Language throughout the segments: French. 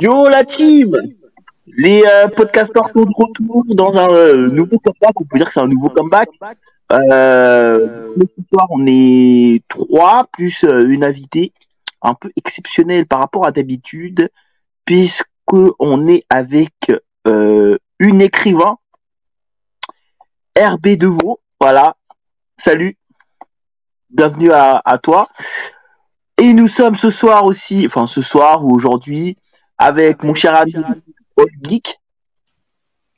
Yo la team Les euh, podcasteurs sont de retour dans un euh, nouveau comeback, on peut dire que c'est un nouveau comeback. Euh, ce soir on est trois plus euh, une invitée un peu exceptionnelle par rapport à d'habitude puisque on est avec euh, une écrivain RB Deveau, voilà. Salut, bienvenue à, à toi. Et nous sommes ce soir aussi, enfin ce soir ou aujourd'hui, avec mon cher ami Old Geek.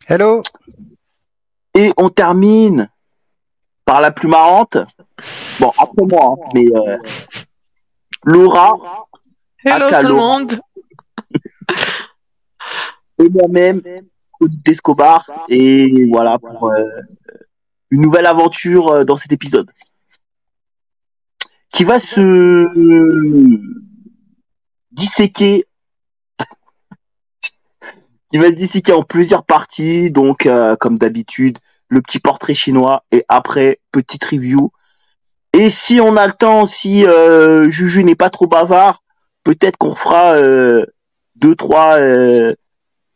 Hello. Et on termine par la plus marrante. Bon, après moi, hein, mais euh, Laura. Hello aka tout le Laura, monde. Et moi-même, Audit Escobar. Et voilà, pour euh, une nouvelle aventure euh, dans cet épisode. Qui va se disséquer qui va se disséquer en plusieurs parties, donc euh, comme d'habitude, le petit portrait chinois et après petite review. Et si on a le temps, si Juju n'est pas trop bavard, peut-être qu'on fera deux trois euh,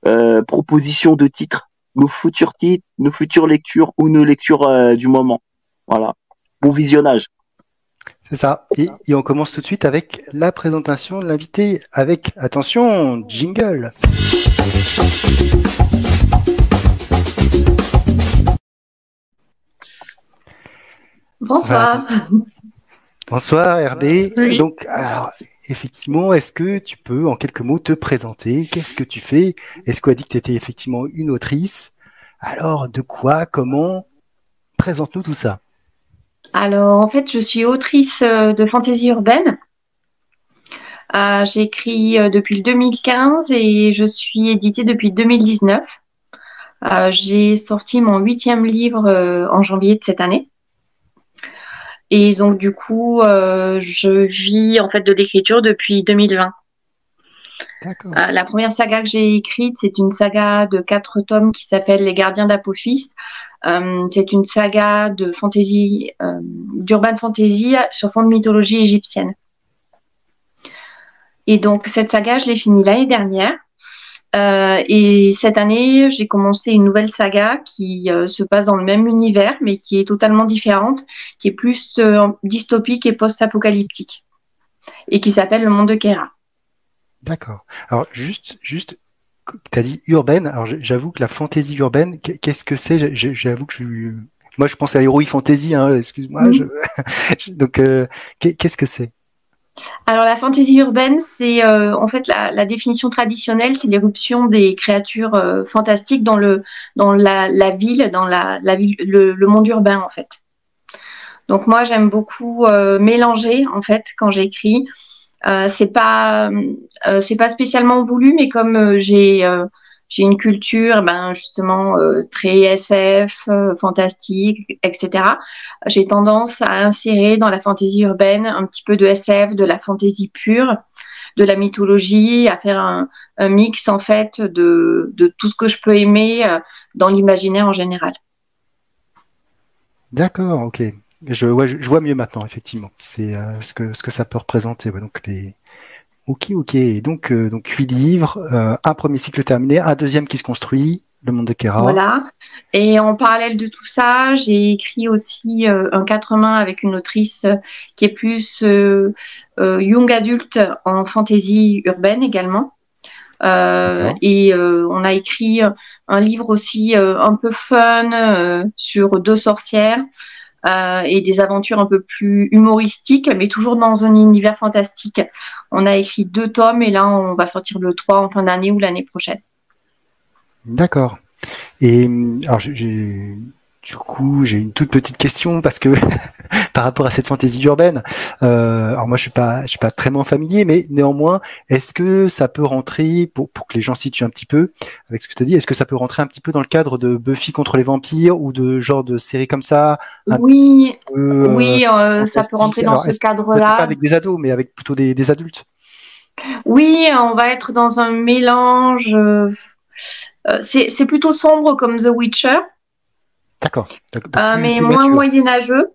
euh, propositions de titres, nos futurs titres, nos futures lectures ou nos lectures euh, du moment. Voilà. Bon visionnage. C'est ça. Et, et on commence tout de suite avec la présentation de l'invité avec, attention, jingle. Bonsoir. Bonsoir. Oui. Donc, alors, effectivement, est-ce que tu peux en quelques mots te présenter? Qu'est-ce que tu fais? Est-ce qu'on a dit que tu étais effectivement une autrice? Alors, de quoi? Comment? Présente-nous tout ça. Alors, en fait, je suis autrice euh, de fantaisie urbaine. Euh, j'ai écrit euh, depuis le 2015 et je suis éditée depuis 2019. Euh, j'ai sorti mon huitième livre en janvier de cette année. Et donc, du coup, euh, je vis en fait de l'écriture depuis 2020. D'accord. Euh, la première saga que j'ai écrite, c'est une saga de quatre tomes qui s'appelle Les Gardiens d'Apophis. Euh, c'est une saga de fantasy, euh, d'urban fantasy sur fond de mythologie égyptienne. Et donc cette saga, je l'ai finie l'année dernière. Euh, et cette année, j'ai commencé une nouvelle saga qui euh, se passe dans le même univers, mais qui est totalement différente, qui est plus euh, dystopique et post-apocalyptique, et qui s'appelle Le Monde de Kera. D'accord. Alors, juste, juste, tu as dit urbaine. Alors, j'avoue que la fantaisie urbaine, qu'est- qu'est-ce que c'est? J'avoue que je suis. Moi, je pense à l'héroïque fantasy, hein, excuse-moi. Je- je- Donc, qu'est- qu'est-ce que c'est? Alors la fantaisie urbaine, c'est euh, en fait la, définition traditionnelle, c'est l'éruption des créatures euh, fantastiques dans le la, ville, dans le, monde urbain en fait. Donc moi j'aime beaucoup euh, mélanger en fait quand j'écris. C'est pas c'est pas spécialement voulu, mais comme j'ai j'ai une culture ben justement euh, très SF, euh, fantastique, etc j'ai tendance à insérer dans la fantaisie urbaine un petit peu de SF, de la fantaisie pure, de la mythologie, à faire un, mix en fait de, tout ce que je peux aimer euh, dans l'imaginaire en général. D'accord, ok. Je, vois mieux maintenant, effectivement. C'est ce que ça peut représenter. donc les. Ok, ok. Et donc euh, donc huit livres, euh, un premier cycle terminé, un deuxième qui se construit, le monde de Kera. Voilà. Et en parallèle de tout ça, j'ai écrit aussi euh, un quatre mains avec une autrice euh, qui est plus euh, young adulte en fantaisie urbaine également. Euh, et euh, on a écrit un livre aussi euh, un peu fun euh, sur deux sorcières euh, et des aventures un peu plus humoristiques, mais toujours dans un univers fantastique. On a écrit deux tomes et là on va sortir le 3 en fin d'année ou l'année prochaine. D'accord. Et hum, alors j'ai- du coup j'ai une toute petite question parce que par rapport à cette fantaisie urbaine, euh, alors moi je suis pas je suis pas très familier, mais néanmoins est-ce que ça peut rentrer pour pour que les gens situent un petit peu avec ce que tu as dit, est-ce que ça peut rentrer un petit peu dans le cadre de Buffy contre les vampires ou de genre de séries comme ça Oui, peu, euh, oui, euh, ça peut rentrer dans Alors, ce cadre-là. pas avec des ados, mais avec plutôt des, des adultes? Oui, on va être dans un mélange. euh, c'est c'est plutôt sombre comme The Witcher, D'accord. Euh, mais moins moyenâgeux.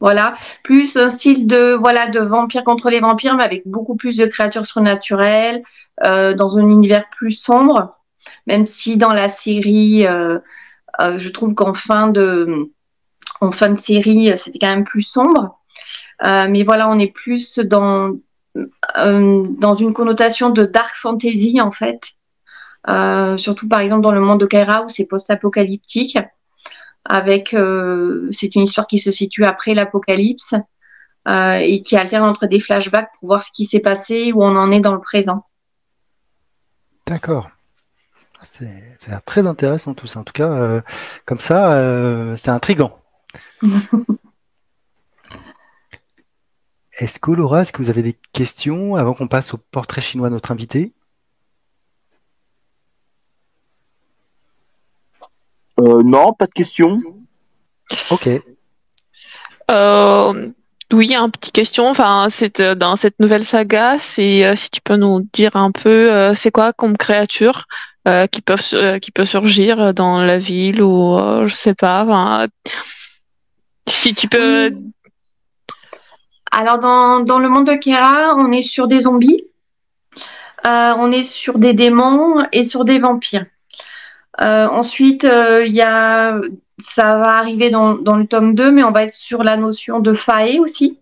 Voilà, plus un style de voilà de vampire contre les vampires, mais avec beaucoup plus de créatures surnaturelles, euh, dans un univers plus sombre. Même si dans la série, euh, je trouve qu'en fin de en fin de série, c'était quand même plus sombre. Mais voilà, on est plus dans dans une connotation de dark fantasy en fait. Surtout par exemple dans le monde de Kaira où c'est post-apocalyptique avec euh, c'est une histoire qui se situe après l'apocalypse euh, et qui alterne entre des flashbacks pour voir ce qui s'est passé où on en est dans le présent. D'accord. C'est, ça a l'air très intéressant tout ça. En tout cas, euh, comme ça, c'est intriguant. Est-ce que Laura, est-ce que vous avez des questions avant qu'on passe au portrait chinois de notre invité? Euh, non, pas de question. Ok. Euh, oui, un petit question. Enfin, c'est euh, dans cette nouvelle saga, c'est euh, si tu peux nous dire un peu, euh, c'est quoi comme créature euh, qui peuvent su- euh, qui peut surgir dans la ville ou euh, je sais pas. enfin, si tu peux. Alors dans, dans le monde de Kera, on est sur des zombies, euh, on est sur des démons et sur des vampires. Euh, ensuite, euh, il y a, ça va arriver dans, dans le tome 2, mais on va être sur la notion de fae aussi.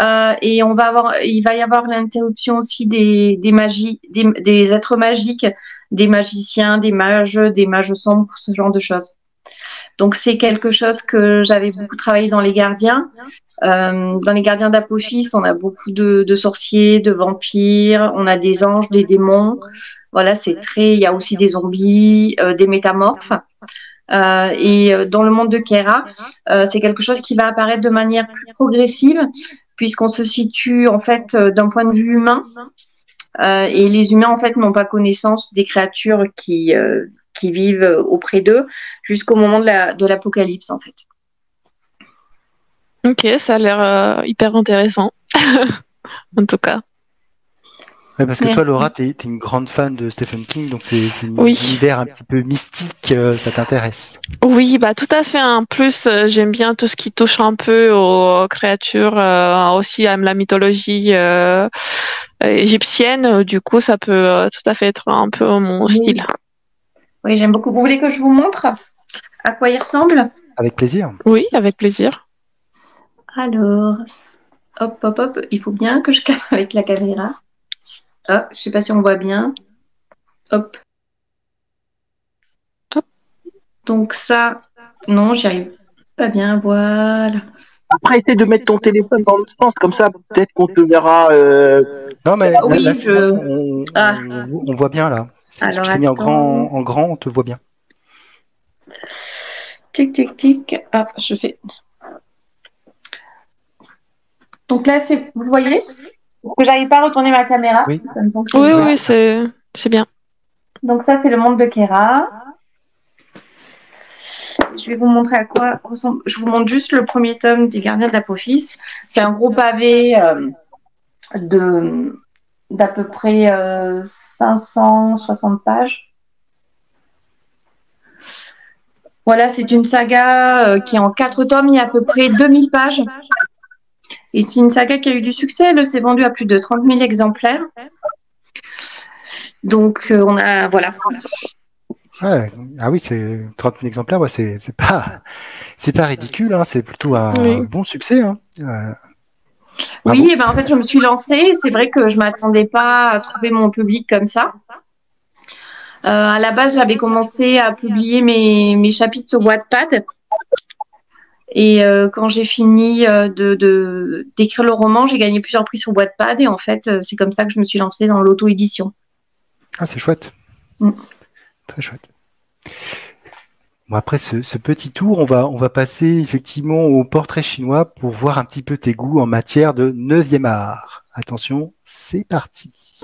Euh, et on va avoir, il va y avoir l'interruption aussi des, des magies, des, des êtres magiques, des magiciens, des mages, des mages sombres, ce genre de choses. Donc c'est quelque chose que j'avais beaucoup travaillé dans les gardiens. Euh, dans les gardiens d'Apophis, on a beaucoup de, sorciers, de vampires, on a des anges, des démons. Voilà, c'est très. Il y a aussi des zombies, euh, des métamorphes. Euh, et dans le monde de Kera, c'est quelque chose qui va apparaître de manière plus progressive, puisqu'on se situe en fait d'un point de vue humain. Et les humains en fait n'ont pas connaissance des créatures qui qui vivent euh, auprès d'eux jusqu'au moment de la de l'apocalypse en fait. Ok, ça a l'air euh, hyper intéressant. en tout cas. Ouais, parce que toi. Laura, t'es, es une grande fan de Stephen King, donc c'est, un Oui. univers un petit peu mystique, euh, ça t'intéresse. Oui, bah tout à fait. En plus, euh, j'aime bien tout ce qui touche un peu aux créatures, euh, aussi à la mythologie euh, égyptienne. Du coup, ça peut euh, tout à fait être un peu mon Oui. style. Oui, j'aime beaucoup. Vous voulez que je vous montre à quoi il ressemble? Avec plaisir. Oui, avec plaisir. Alors, hop, hop, hop. Il faut bien que je capte avec la caméra. Ah, je sais pas si on voit bien. Hop. Hop. Donc ça, non, j'y arrive pas bien. Voilà. Après, essaie de mettre ton téléphone dans l'autre sens, comme ça, peut-être qu'on te verra. euh, Non, mais Oui, là, je- on, Ah. on voit bien là. C'est Alors, j'ai mis en attends. grand, en grand, on te voit bien. Tic, tic, tic. Ah, je fais. Donc là, c'est, vous voyez? Que j'arrive pas à retourner ma caméra. Oui. Ça me fonctionne Oui, c'est c'est bien. Donc ça, c'est le monde de Kera. Je vais vous montrer à quoi ressemble. Je vous montre juste le premier tome des Gardiens de l'Apophis. C'est un gros pavé euh, de d'à peu près euh, 560 pages. Voilà, c'est une saga euh, qui est en quatre tomes, il y a à peu près 2000 pages. Et c'est une saga qui a eu du succès, elle s'est vendue à plus de 30 000 exemplaires. Donc, euh, on a, voilà. Ouais. Ah oui, c'est 30 000 exemplaires, ouais, c'est, pas, ridicule, hein, c'est plutôt un Oui. bon succès. Hein. Bravo. Oui, et ben en fait, je me suis lancée. C'est vrai que je m'attendais pas à trouver mon public comme ça. Euh, à la base, j'avais commencé à publier mes, mes chapitres sur Wattpad. Et euh, quand j'ai fini euh, de, d'écrire le roman, j'ai gagné plusieurs prix sur Wattpad. Et en fait, c'est comme ça que je me suis lancée dans l'auto-édition. Ah, c'est chouette. Mm. Très chouette. Bon, après ce, petit tour, on va, on va passer effectivement au portrait chinois pour voir un petit peu tes goûts en matière de 9e art. Attention, c'est parti.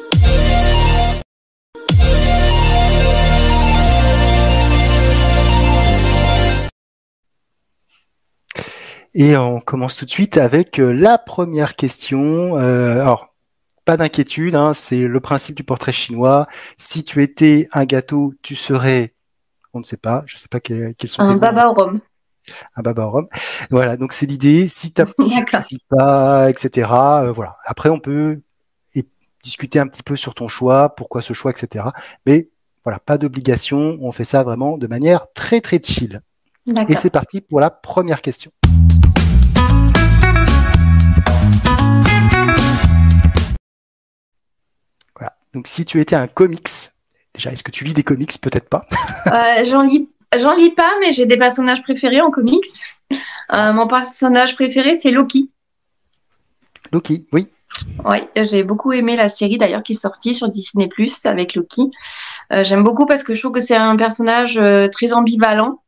Et on commence tout de suite avec euh, la première question. Euh, alors, pas d'inquiétude, hein, c'est le principe du portrait chinois. Si tu étais un gâteau, tu serais, on ne sait pas, je ne sais pas quels, sont un baba au rhum. Un baba au rhum. Voilà, donc c'est l'idée. Si tu pas, etc. Euh, voilà. Après, on peut discuter un petit peu sur ton choix, pourquoi ce choix, etc. Mais voilà, pas d'obligation. On fait ça vraiment de manière très très chill. Et c'est parti pour la première question. Donc si tu étais un comics, déjà est-ce que tu lis des comics? Peut-être pas. euh, J'en lis, j'en lis pas, mais j'ai des personnages préférés en comics. Euh, mon personnage préféré c'est Loki. Loki, oui. Oui, j'ai beaucoup aimé la série d'ailleurs qui est sortie sur Disney Plus avec Loki. Euh, j'aime beaucoup parce que je trouve que c'est un personnage euh, très ambivalent,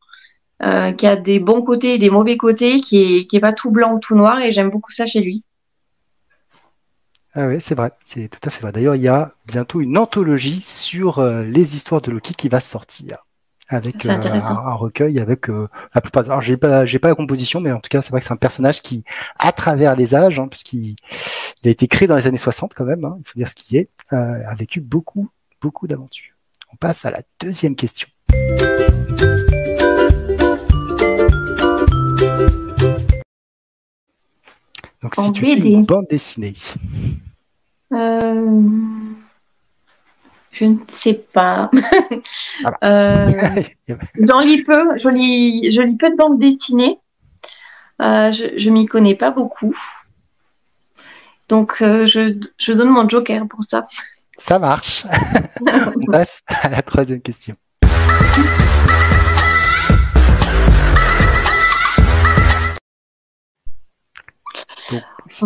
qui a des bons côtés et des mauvais côtés, qui est, qui est pas tout blanc ou tout noir, et j'aime beaucoup ça chez lui. Ah oui, c'est vrai, c'est tout à fait vrai. D'ailleurs, il y a bientôt une anthologie sur euh, les histoires de Loki qui va sortir avec euh, un, recueil avec euh, la plupart. Alors, j'ai pas, j'ai pas la composition, mais en tout cas, c'est vrai que c'est un personnage qui, à travers les âges, hein, puisqu'il il a été créé dans les années 60 quand même, hein, il faut dire ce qui est, a vécu beaucoup, beaucoup d'aventures. On passe à la deuxième question. Donc, si tu es une bande dessinée. Euh, je ne sais pas. Ah bah. euh, J'en lis peu. Je lis, je lis peu de bandes dessinées. Euh, je ne m'y connais pas beaucoup. Donc, je, je donne mon joker pour ça. Ça marche. On passe à la troisième question.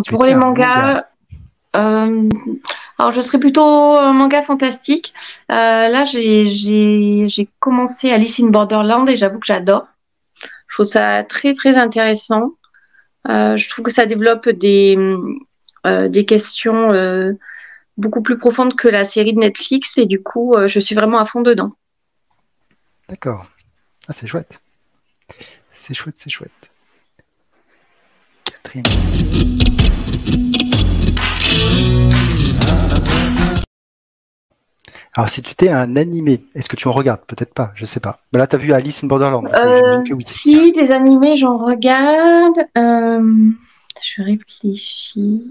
pour les mangas, euh, alors je serais plutôt un manga fantastique. Euh, là, j'ai commencé Alice in Borderland et j'avoue que j'adore. Je trouve ça très très intéressant. Euh, je trouve que ça développe des, des questions beaucoup plus profondes que la série de Netflix et du coup, je suis vraiment à fond dedans. D'accord. Ah, c'est chouette. C'est chouette, c'est chouette. Quatrième question. Alors, si tu étais un animé, est-ce que tu en regardes? Peut-être pas, je sais pas. Mais là, tu as vu Alice in Borderland. Euh, Si, des animés, j'en regarde. Euh, je réfléchis.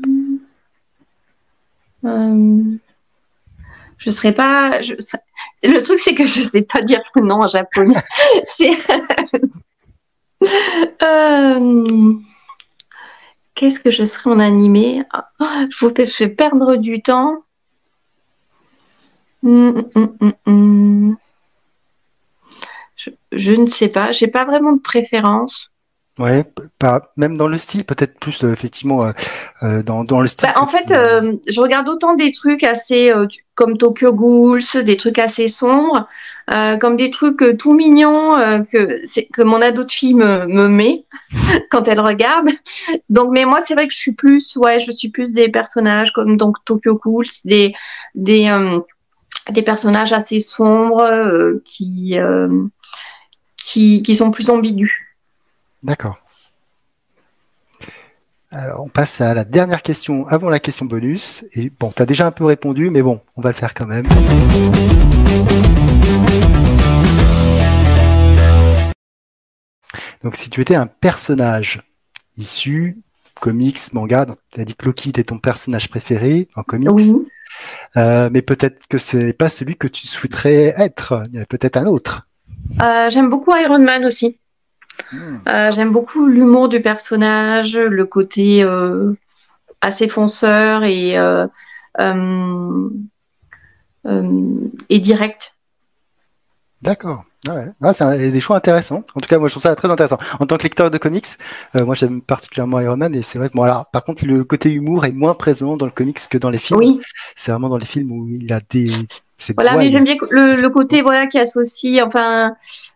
Euh, je serais pas. Le truc, c'est que je sais pas dire le nom en japonais. euh... Qu'est-ce que je serais en animé? Je vais perdre du temps. Hum, hum, hum, je, je, ne sais pas. J'ai pas vraiment de préférence. Ouais, pas même dans le style, peut-être plus euh, effectivement euh, euh, dans, dans le style. Bah, en fait, je regarde autant des trucs assez comme Tokyo Ghouls, des trucs assez sombres, comme des trucs tout mignons que que mon ado de fille me, me met quand elle regarde. Donc, mais moi, c'est vrai que je suis plus, ouais, je suis plus des personnages comme donc Tokyo Ghouls, des des des personnages assez sombres qui qui qui sont plus ambigus. D'accord. Alors, on passe à la dernière question avant la question bonus. Et bon, tu as déjà un peu répondu, mais bon, on va le faire quand même. Donc, si tu étais un personnage issu, comics, manga, tu as dit que Loki était ton personnage préféré en comics. Oui. Euh, mais peut-être que ce n'est pas celui que tu souhaiterais être. Il y en a peut-être un autre. Euh, j'aime beaucoup Iron Man aussi. Hmm. Euh, j'aime beaucoup l'humour du personnage, le côté euh, assez fonceur et, euh, et direct. D'accord. Ouais. Ah, c'est des choix intéressants. En tout cas, moi, je trouve ça très intéressant. En tant que lecteur de comics, moi, j'aime particulièrement Iron Man et c'est vrai que, bon, alors, par contre, le côté humour est moins présent dans le comics que dans les films. Oui. C'est vraiment dans les films où il a des, voilà, mais j'aime bien le, côté voilà qui associe. Enfin,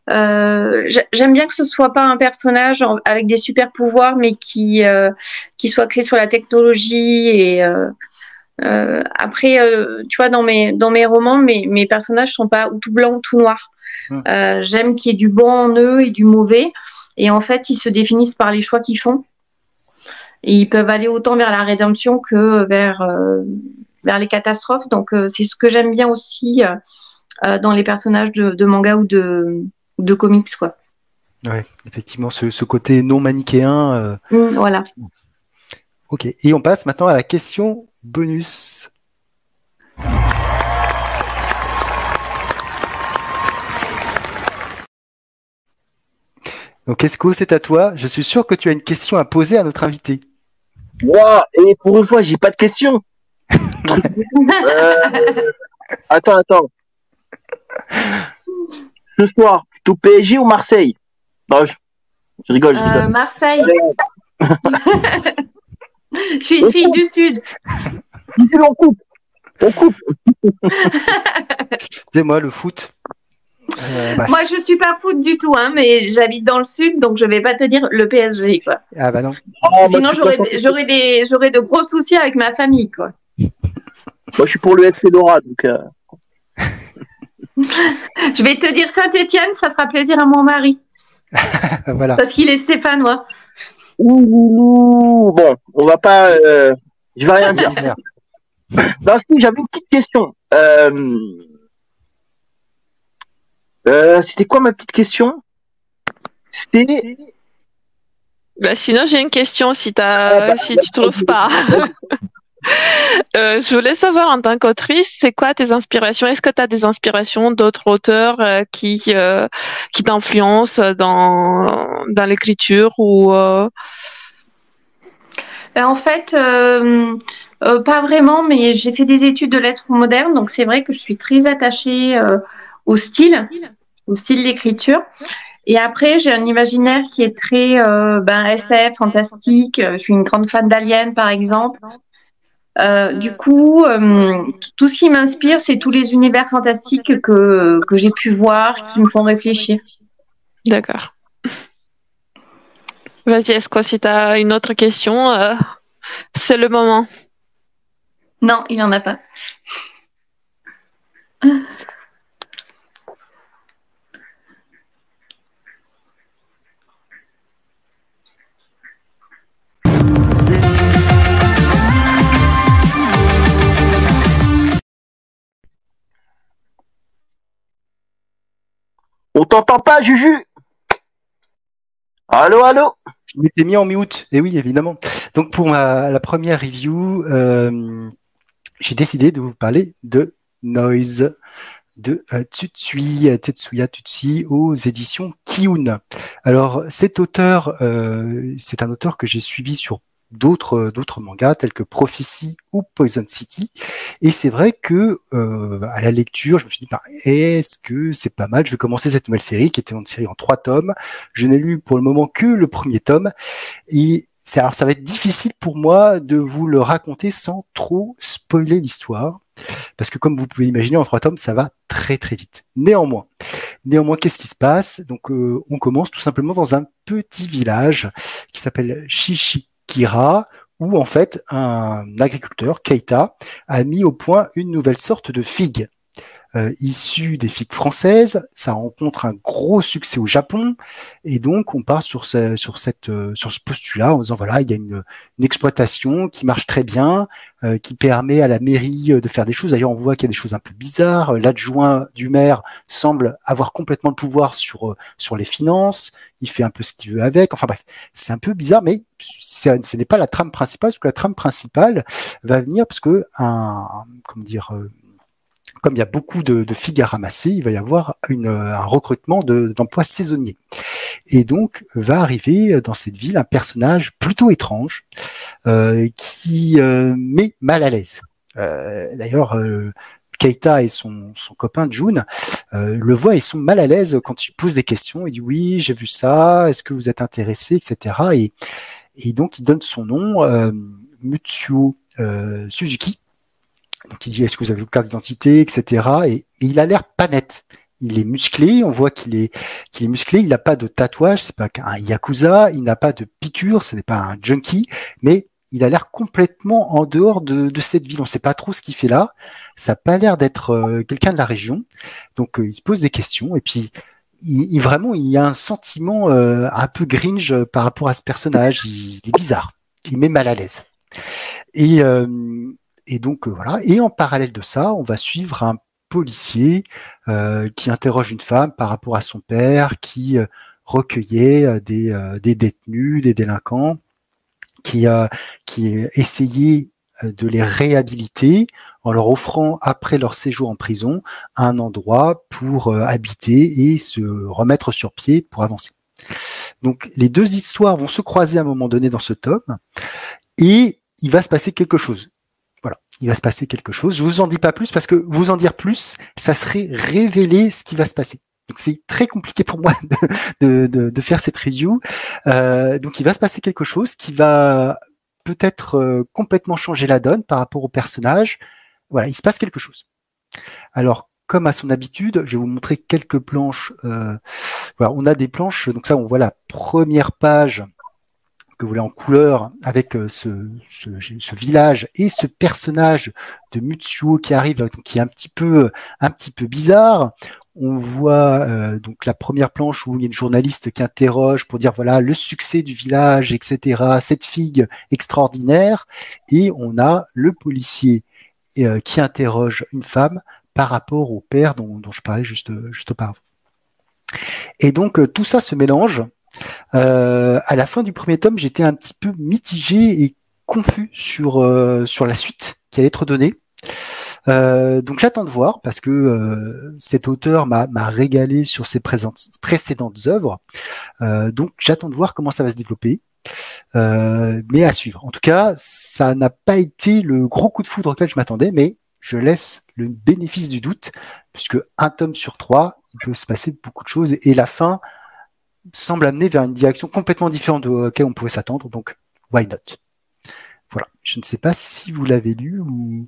euh, j'aime bien que ce soit pas un personnage avec des super pouvoirs, mais qui euh, qui soit axé sur la technologie et euh, après, tu vois, dans mes dans mes romans, mes mes personnages sont pas ou tout blanc ou tout noir. Hum. j'aime qu'il y ait du bon en eux et du mauvais, et en fait, ils se définissent par les choix qu'ils font. Et ils peuvent aller autant vers la rédemption que vers vers les catastrophes. Donc c'est ce que j'aime bien aussi dans les personnages de, manga ou de, de comics, quoi. Ouais, effectivement, ce, côté non manichéen. Mmh, voilà. Ok, et on passe maintenant à la question bonus. Donc, Esco, c'est à toi? Je suis sûr que tu as une question à poser à notre invité. Moi, et pour une fois, j'ai pas de question. Euh, attends, attends. Ce soir, plutôt PSG ou Marseille? Non, je, rigole, je rigole. Euh, Marseille. je suis une fille du Sud. On coupe. On coupe. Dis-moi, le foot, euh, bah, Moi, je suis pas foot du tout, hein, mais j'habite dans le sud, donc je vais pas te dire le PSG, quoi. Ah bah non. Oh, Sinon, j'aurais des, j'aurais de gros soucis avec ma famille, quoi. Moi, je suis pour le FC Dora, donc. Euh. je vais te dire Saint-Étienne, ça fera plaisir à mon mari. voilà. Parce qu'il est stéphanois. Ouh, bon, on va pas. Euh... Je vais rien dire. non, j'avais une petite question. Euh euh, c'était quoi ma petite question? C'était. Bah, sinon, j'ai une question si, as, ah, bah, si tu trouves pas. Euh, je voulais savoir en tant qu'autrice, c'est quoi tes inspirations? Est-ce que tu as des inspirations d'autres auteurs euh, qui, qui t'influencent dans, dans l'écriture ou En fait, pas vraiment, mais j'ai fait des études de lettres modernes, donc c'est vrai que je suis très attachée au style style d'écriture. Et après, j'ai un imaginaire qui est très euh, ben, SF, fantastique. Je suis une grande fan d'Alien, par exemple. Euh, du coup, euh, tout ce qui m'inspire, c'est tous les univers fantastiques que, que j'ai pu voir, qui me font réfléchir. D'accord. Vas-y, est-ce que si tu as une autre question, c'est le moment. Non, il n'y en a pas. On t'entend pas, Juju? Allô, allô? Je m'étais mis en mute, et oui, évidemment. Donc pour la première review, euh, j'ai décidé de vous parler de Noise de euh, Tsutsui, Tetsuya Tutsi aux éditions Kiun. Alors cet auteur, euh, c'est un auteur que j'ai suivi sur d'autres euh, d'autres mangas tels que Prophecy ou Poison City. Et c'est vrai que euh, à la lecture je me suis dit bah, est-ce que c'est pas mal? Je vais commencer cette nouvelle série qui était une série en trois tomes. Je n'ai lu pour le moment que le premier tome. Et alors ça va être difficile pour moi de vous le raconter sans trop spoiler l'histoire. Parce que comme vous pouvez l'imaginer en trois tomes ça va très très vite. Néanmoins néanmoins qu'est-ce qui se passe? Donc euh, on commence tout simplement dans un petit village qui s'appelle Shishi Kira, où en fait un agriculteur, Keita, a mis au point une nouvelle sorte de figue. Euh, des figues françaises, ça rencontre un gros succès au Japon, et donc on part sur ce, sur cette, euh, sur ce postulat en disant voilà, il y a une, une exploitation qui marche très bien, euh, qui permet à la mairie de faire des choses. D'ailleurs, on voit qu'il y a des choses un peu bizarres. L'adjoint du maire semble avoir complètement le pouvoir sur sur les finances. Il fait un peu ce qu'il veut avec. Enfin bref, c'est un peu bizarre, mais ce n'est pas la trame principale, parce que la trame principale va venir parce que un, comment dire, comme il y a beaucoup de, de figues à ramasser, il va y avoir un recrutement d'emplois saisonniers. Et donc va arriver dans cette ville un personnage plutôt étrange euh, qui euh, met mal à l'aise. Euh, D'ailleurs, euh, Keita et son, copain June le voient et sont mal à l'aise quand tu poses des questions. Il dit oui, j'ai vu ça, est-ce que vous êtes intéressé, etc. Et, donc il donne son nom, euh, Suzuki donc il dit est-ce que vous avez vos carte d'identité, etc. Et, il a l'air pas net. Il est musclé, on voit qu'il est, qu'il est musclé. Il n'a pas de tatouage, c'est pas un yakuza. Il n'a pas de piqûre, ce n'est pas un junkie, mais il a l'air complètement en dehors de, de cette ville. On ne sait pas trop ce qu'il fait là. Ça n'a pas l'air d'être euh, quelqu'un de la région. Donc euh, il se pose des questions et puis il, vraiment il y a un sentiment euh, un peu gringe par rapport à ce personnage. Il, il, est bizarre. Il met mal à l'aise. Et et donc voilà. Et en parallèle de ça, on va suivre un policier qui interroge une femme par rapport à son père, qui recueillait des, détenus, des délinquants, qui qui essayait de les réhabiliter en leur offrant, après leur séjour en prison, un endroit pour euh, habiter et se remettre sur pied pour avancer. Donc les deux histoires vont se croiser à un moment donné dans ce tome et il va se passer quelque chose. Il va se passer quelque chose. Je vous en dis pas plus parce que vous en dire plus, ça serait révéler ce qui va se passer. Donc c'est très compliqué pour moi de, de, de, faire cette review. Euh, donc il va se passer quelque chose qui va peut-être euh, complètement changer la donne par rapport au personnage. Voilà, il se passe quelque chose. Alors, comme à son habitude, je vais vous montrer quelques planches. Euh, voilà, on a des planches, donc ça, on voit la première page que vous voulez en couleur avec euh, ce, ce, village et ce personnage de Mutsuo qui arrive, qui est un petit peu, un petit peu bizarre on voit euh, donc la première planche où il y a une journaliste qui interroge pour dire voilà le succès du village, etc. Cette figue extraordinaire, et on a le policier euh, qui interroge une femme par rapport au père dont, je parlais juste juste auparavant. Et donc tout ça se mélange. À la fin du premier tome, j'étais un petit peu mitigé et confus sur sur la suite qui allait être donnée. Euh, donc j'attends de voir parce que euh, cet auteur m'a régalé sur ses précédentes œuvres. Euh, donc j'attends de voir comment ça va se développer. mais à suivre. En tout cas, ça n'a pas été le gros coup de foudre auquel je m'attendais, mais je laisse le bénéfice du doute, puisque un tome sur trois, il peut se passer beaucoup de choses, et la fin semble amener vers une direction complètement différente de laquelle on pouvait s'attendre, donc why not? Voilà. Je ne sais pas si vous l'avez lu ou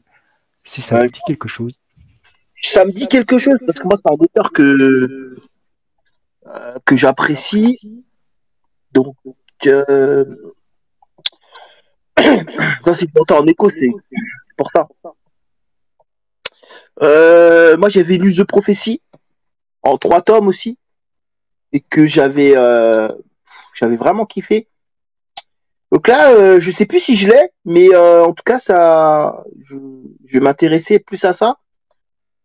si ça me dit quelque chose. Ça me dit quelque chose parce que moi, c'est un auteur que, euh, que j'apprécie. Donc, euh... c'est en écho, c'est pour ça. Euh, moi, j'avais lu The Prophecy en trois tomes aussi et que j'avais euh, j'avais vraiment kiffé. Donc là, euh, je sais plus si je l'ai, mais euh, en tout cas, ça, je, vais m'intéresser plus à ça.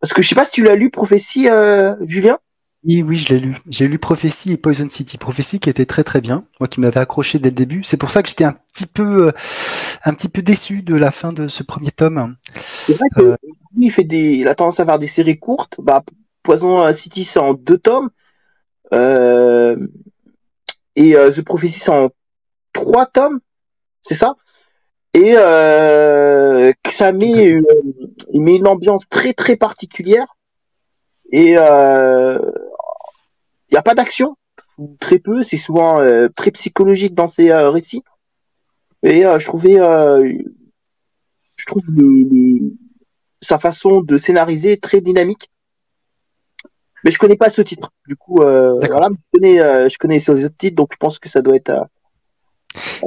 Parce que je sais pas si tu l'as lu, Prophétie, euh, Julien? Oui, oui, je l'ai lu. J'ai lu Prophétie et Poison City. Prophétie qui était très très bien, moi qui m'avais accroché dès le début. C'est pour ça que j'étais un petit peu, un petit peu déçu de la fin de ce premier tome. C'est vrai que il fait des, il a tendance à faire des séries courtes. Bah, Poison City c'est en deux tomes. Et The Prophecy c'est en trois tomes, c'est ça? Et euh, ça met, une, il met une ambiance très très particulière. Et il euh, n'y a pas d'action, très peu, c'est souvent euh, très psychologique dans ces récits. Et je trouvais, je trouve sa façon de scénariser très dynamique mais je connais pas ce titre. Du coup, je connais, je connais ces autres titres, donc je pense que ça doit être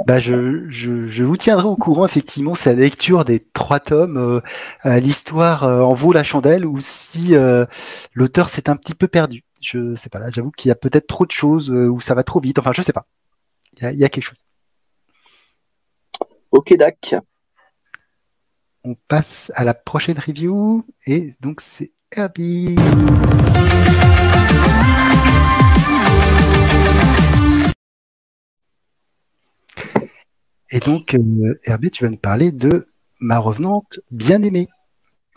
bah je, je, je, vous tiendrai au courant, effectivement, c'est la lecture des trois tomes. Euh, L'histoire euh, en vaut la chandelle ou si euh, l'auteur s'est un petit peu perdu. Je sais pas, là, j'avoue qu'il y a peut-être trop de choses euh, ou ça va trop vite. Enfin, je sais pas. Il y a, il y a quelque chose. Ok, Dac. On passe à la prochaine review et donc c'est Herbie. Et donc, euh, Herbie, tu vas nous parler de ma revenante bien-aimée.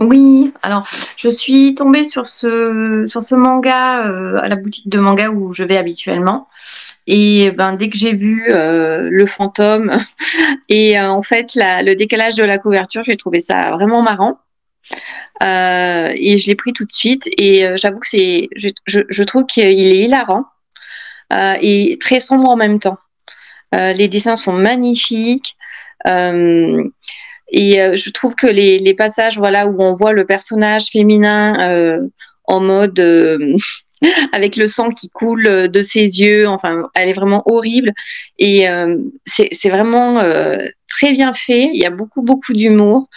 Oui, alors je suis tombée sur ce, sur ce manga euh, à la boutique de manga où je vais habituellement. Et ben, dès que j'ai vu euh, le fantôme et en fait le décalage de la couverture, j'ai trouvé ça vraiment marrant. Et je l'ai pris tout de suite. Et j'avoue que c'est, je, je, trouve qu'il est hilarant et très sombre en même temps. Euh, les dessins sont magnifiques. Euh, et euh, je trouve que les, passages voilà, où on voit le personnage féminin en mode avec le sang qui coule de ses yeux. Enfin, elle est vraiment horrible. Et c'est vraiment très bien fait. Il y a beaucoup, beaucoup d'humour.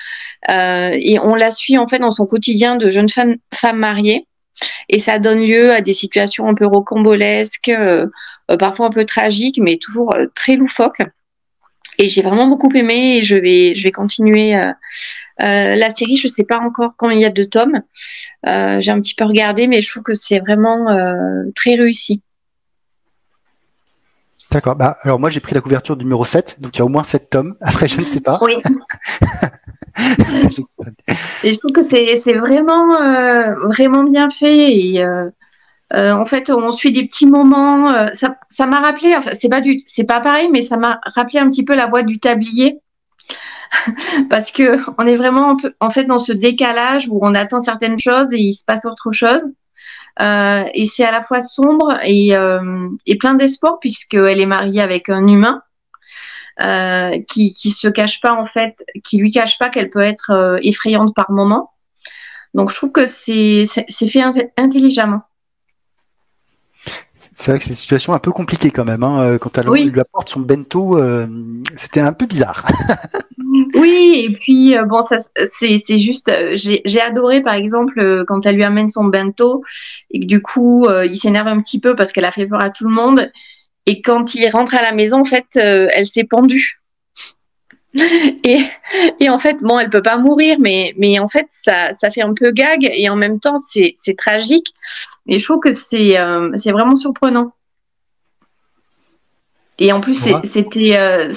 et on la suit en fait dans son quotidien de jeune femme, femme mariée. Et ça donne lieu à des situations un peu rocambolesques, euh, euh, parfois un peu tragiques, mais toujours euh, très loufoques. Et j'ai vraiment beaucoup aimé et je vais, je vais continuer la série, je sais pas encore quand il y a de tomes. J'ai un petit peu regardé, mais je trouve que c'est vraiment très réussi. D'accord. Bah, alors moi j'ai pris la couverture numéro 7, donc il y a au moins 7 tomes. Après je ne sais pas. Oui. et je trouve que c'est vraiment euh, vraiment bien fait et euh, euh, en fait on suit des petits moments. ça m'a rappelé, enfin c'est pas du c'est pas pareil, mais ça m'a rappelé un petit peu la voix du tablier. Parce que on est vraiment en fait dans ce décalage où on attend certaines choses et il se passe autre chose. Euh, et c'est à la fois sombre et, euh, et plein d'espoir puisqu'elle est mariée avec un humain. Euh, qui qui se cache pas en fait, qui lui cache pas qu'elle peut être effrayante par moment. Donc je trouve que c'est fait intelligemment. C'est vrai que c'est une situation un peu compliquée quand même. Hein. Quand elle lui apporte son bento, euh, c'était un peu bizarre. oui, et puis bon, ça c'est juste. J'ai adoré par exemple quand elle lui amène son bento et que du coup il s'énerve un petit peu parce qu'elle a fait peur à tout le monde et quand il rentre à la maison, en fait, euh, elle s'est pendue. Et, et, en fait, bon, elle peut pas mourir, mais, mais en fait, ça, ça fait un peu gag et en même temps, c'est tragique. Et je trouve que c'est euh, vraiment surprenant. Et en plus, c'était. Euh,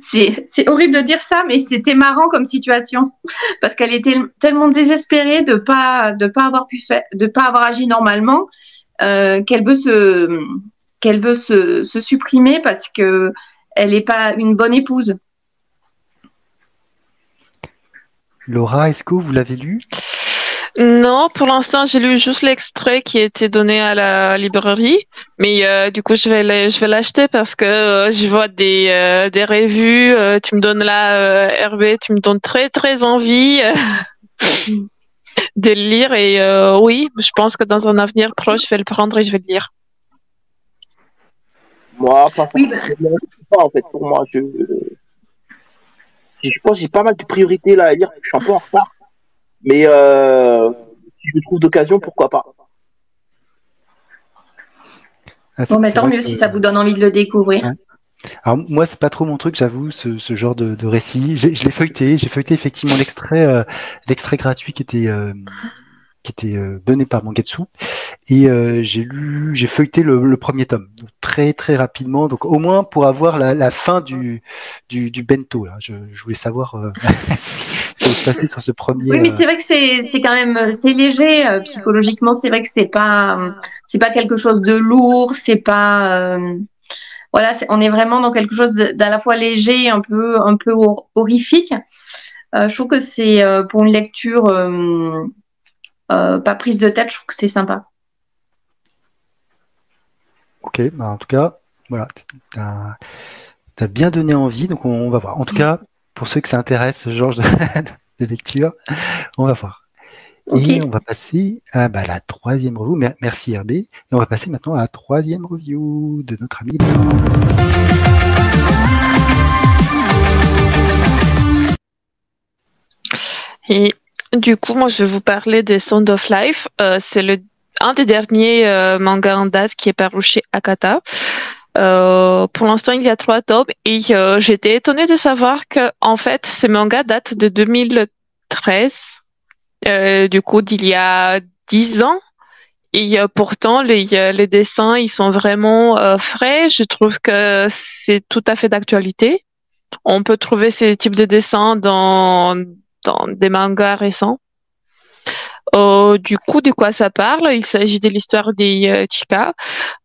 c'est horrible de dire ça, mais c'était marrant comme situation parce qu'elle était tellement désespérée de pas pas avoir agi normalement qu'elle veut se qu'elle veut se, supprimer parce que elle n'est pas une bonne épouse. Laura, est-ce que vous l'avez lu? Non, pour l'instant, j'ai lu juste l'extrait qui a été donné à la librairie, mais euh, du coup, je vais je vais l'acheter parce que euh, je vois des euh, des revues. tu me donnes là, Hervé, tu me donnes très très envie de le lire et oui, je pense que dans un avenir proche, je vais le prendre et je vais le lire. Moi, pas, oui, bah. pas en fait pour moi. Je, je pense que j'ai pas mal de priorités là à lire. Je suis un peu en retard, mais euh, si je trouve d'occasion, pourquoi pas. Ah, bon, mais tant mieux si ça vous donne envie de le découvrir. Alors moi, c'est pas trop mon truc, j'avoue, ce, ce, genre de, de récit. Je l'ai feuilleté, j'ai feuilleté effectivement l'extrait, euh, l'extrait gratuit qui était euh, qui était euh, donné par Mangetsu et euh, j'ai lu, j'ai feuilleté le, premier tome très très rapidement, donc au moins pour avoir la, fin du, du, bento. Là. Je, voulais savoir euh, se passer sur ce premier. Oui, mais c'est vrai que c'est c'est quand même c'est léger psychologiquement. C'est vrai que c'est pas c'est pas quelque chose de lourd, c'est pas voilà, on est vraiment dans quelque chose d'à la fois léger, un peu un peu horrifique. je trouve que c'est pour une lecture euh, pas prise de tête, je trouve que c'est sympa. Ok, bah en tout cas, voilà, tu as, bien donné envie, donc on, va voir. En tout cas, pour ceux que ça intéresse, Georges, de, de lecture, on va voir. Et on va passer à bah, la troisième review. Merci Herbé. Et on va passer maintenant à la troisième review de notre ami. Et du coup, moi, je vais vous parler des Sound of Life. Euh, c'est le un des derniers euh, mangas en date qui est paru chez Akata. Euh, pour l'instant, il y a trois tomes et j'étais étonnée de savoir que, en fait, ces mangas datent de 2013. du coup, d'il y a dix ans. Et pourtant, les, les dessins, ils sont vraiment frais. Je trouve que c'est tout à fait d'actualité. On peut trouver ces types de dessins dans dans des mangas récents. Euh, du coup, de quoi ça parle? Il s'agit de l'histoire des euh, Chika,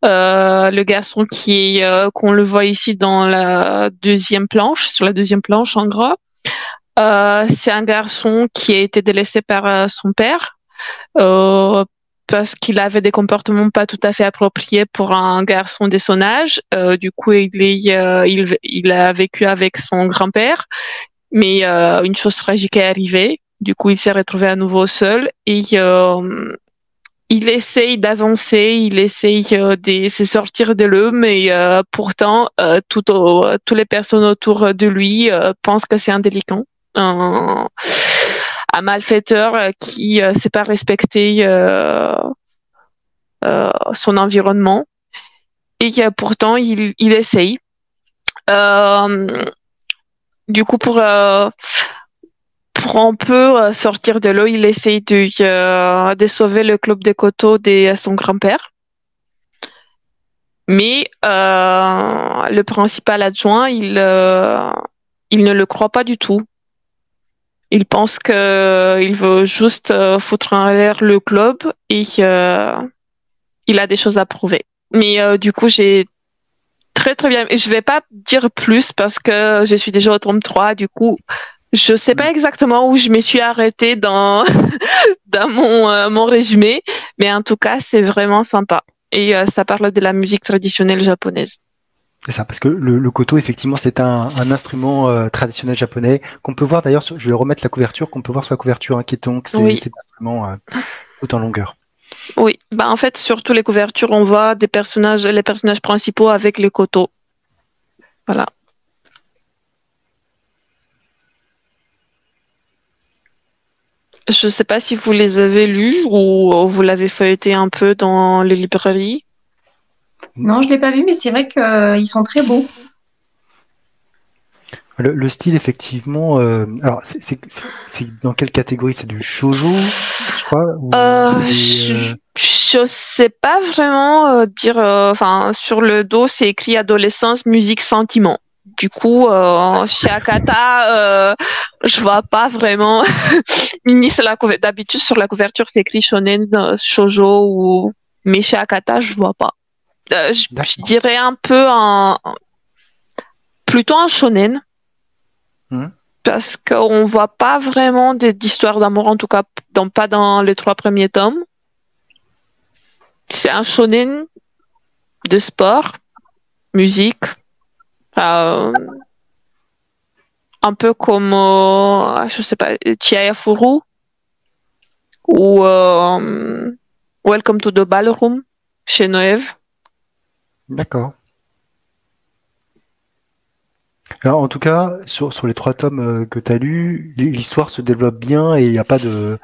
euh, le garçon qui est, qu'on le voit ici dans la deuxième planche, sur la deuxième planche en gras. c'est un garçon qui a été délaissé par son père parce qu'il avait des comportements pas tout à fait appropriés pour un garçon de son âge. du coup, il, il, il a vécu avec son grand-père mais euh, une chose tragique est arrivée. Du coup, il s'est retrouvé à nouveau seul et euh, il essaye d'avancer, il essaye euh, de se sortir de l'eau, mais pourtant, tout toutes les personnes autour de lui pensent que c'est un délinquant, un, un malfaiteur qui ne sait pas respecter son environnement. Et pourtant, il, il essaye. Euh, du coup, pour, euh, un peu sortir de l'eau, il essaye de, de sauver le club de Koto de son grand-père. Mais le principal adjoint, il, il ne le croit pas du tout. Il pense qu'il veut juste foutre en l'air le club et il a des choses à prouver. Mais du coup, j'ai très très bien. Et je vais pas dire plus parce que je suis déjà au tome 3. Du coup, je sais pas exactement où je me suis arrêtée dans, dans mon, euh, mon résumé. Mais en tout cas, c'est vraiment sympa. Et euh, ça parle de la musique traditionnelle japonaise. C'est ça, parce que le, le koto, effectivement, c'est un, un, instrument euh, traditionnel japonais qu'on peut voir d'ailleurs, je vais remettre la couverture, qu'on peut voir sur la couverture, hein, qui est donc c'est cet instrument tout en longueur. Oui, bah en fait, sur toutes les couvertures, on voit des personnages, les personnages principaux avec les coteaux. Voilà. Je ne sais pas si vous les avez lus ou vous l'avez feuilleté un peu dans les librairies. Non, je ne l'ai pas vu, mais c'est vrai qu'ils sont très beaux. Le, style, effectivement, euh, alors c'est dans quelle catégorie? C'est du shojo, je crois euh, euh, je, ne sais pas vraiment dire. Enfin, sur le dos, c'est écrit adolescence, musique, sentiment. Du coup, chez Akata, je vois pas vraiment. D'habitude, sur la couverture, c'est écrit shonen, shojo ou. Mais chez Akata, je vois pas. je, dirais un peu un plutôt un shonen Hmm. Parce qu'on voit pas vraiment d'histoire d'amour, en tout cas pas dans les trois premiers tomes. C'est un shonen de sport, musique, euh, un peu comme, euh, je sais pas, Chiaya Furu ou euh, Welcome to the Ballroom chez Noëv. D'accord en tout cas, sur, sur les trois tomes que tu as lus, l'histoire se développe bien et il n'y a pas de.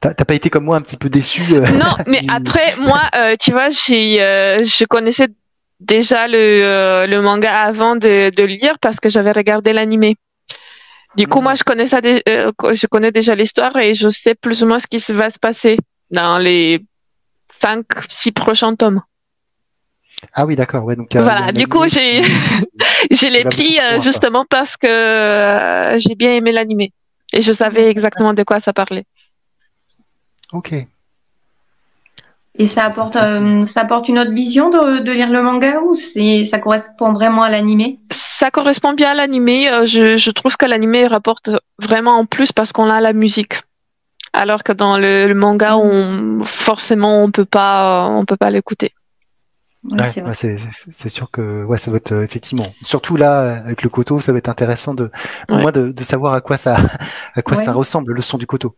T'as pas été comme moi un petit peu déçu euh, Non, mais après, moi, euh, tu vois, j'ai, je connaissais déjà le, le manga avant de, de lire parce que j'avais regardé l'animé. Du coup, moi, je connais ça, je connais déjà l'histoire et je sais plus ou moins ce qui va se passer dans les cinq, six prochains tomes. Ah oui, d'accord. Ouais, donc, voilà, du coup, j'ai, l'ai pris euh, justement parce que euh, j'ai bien aimé l'animé et je savais exactement de quoi ça parlait. Ok. Et ça apporte, euh, ça apporte une autre vision de, lire le manga ou c'est, ça correspond vraiment à l'animé? Ça correspond bien à l'animé. Je, trouve que l'animé rapporte vraiment en plus parce qu'on a la musique. Alors que dans le, manga, mm. on, forcément, on peut pas, on peut pas l'écouter c'est sûr que ouais, ça va être euh, effectivement, surtout là avec le coteau, ça va être intéressant de pour moi de, savoir à quoi ça à quoi ça ressemble le son du coteau.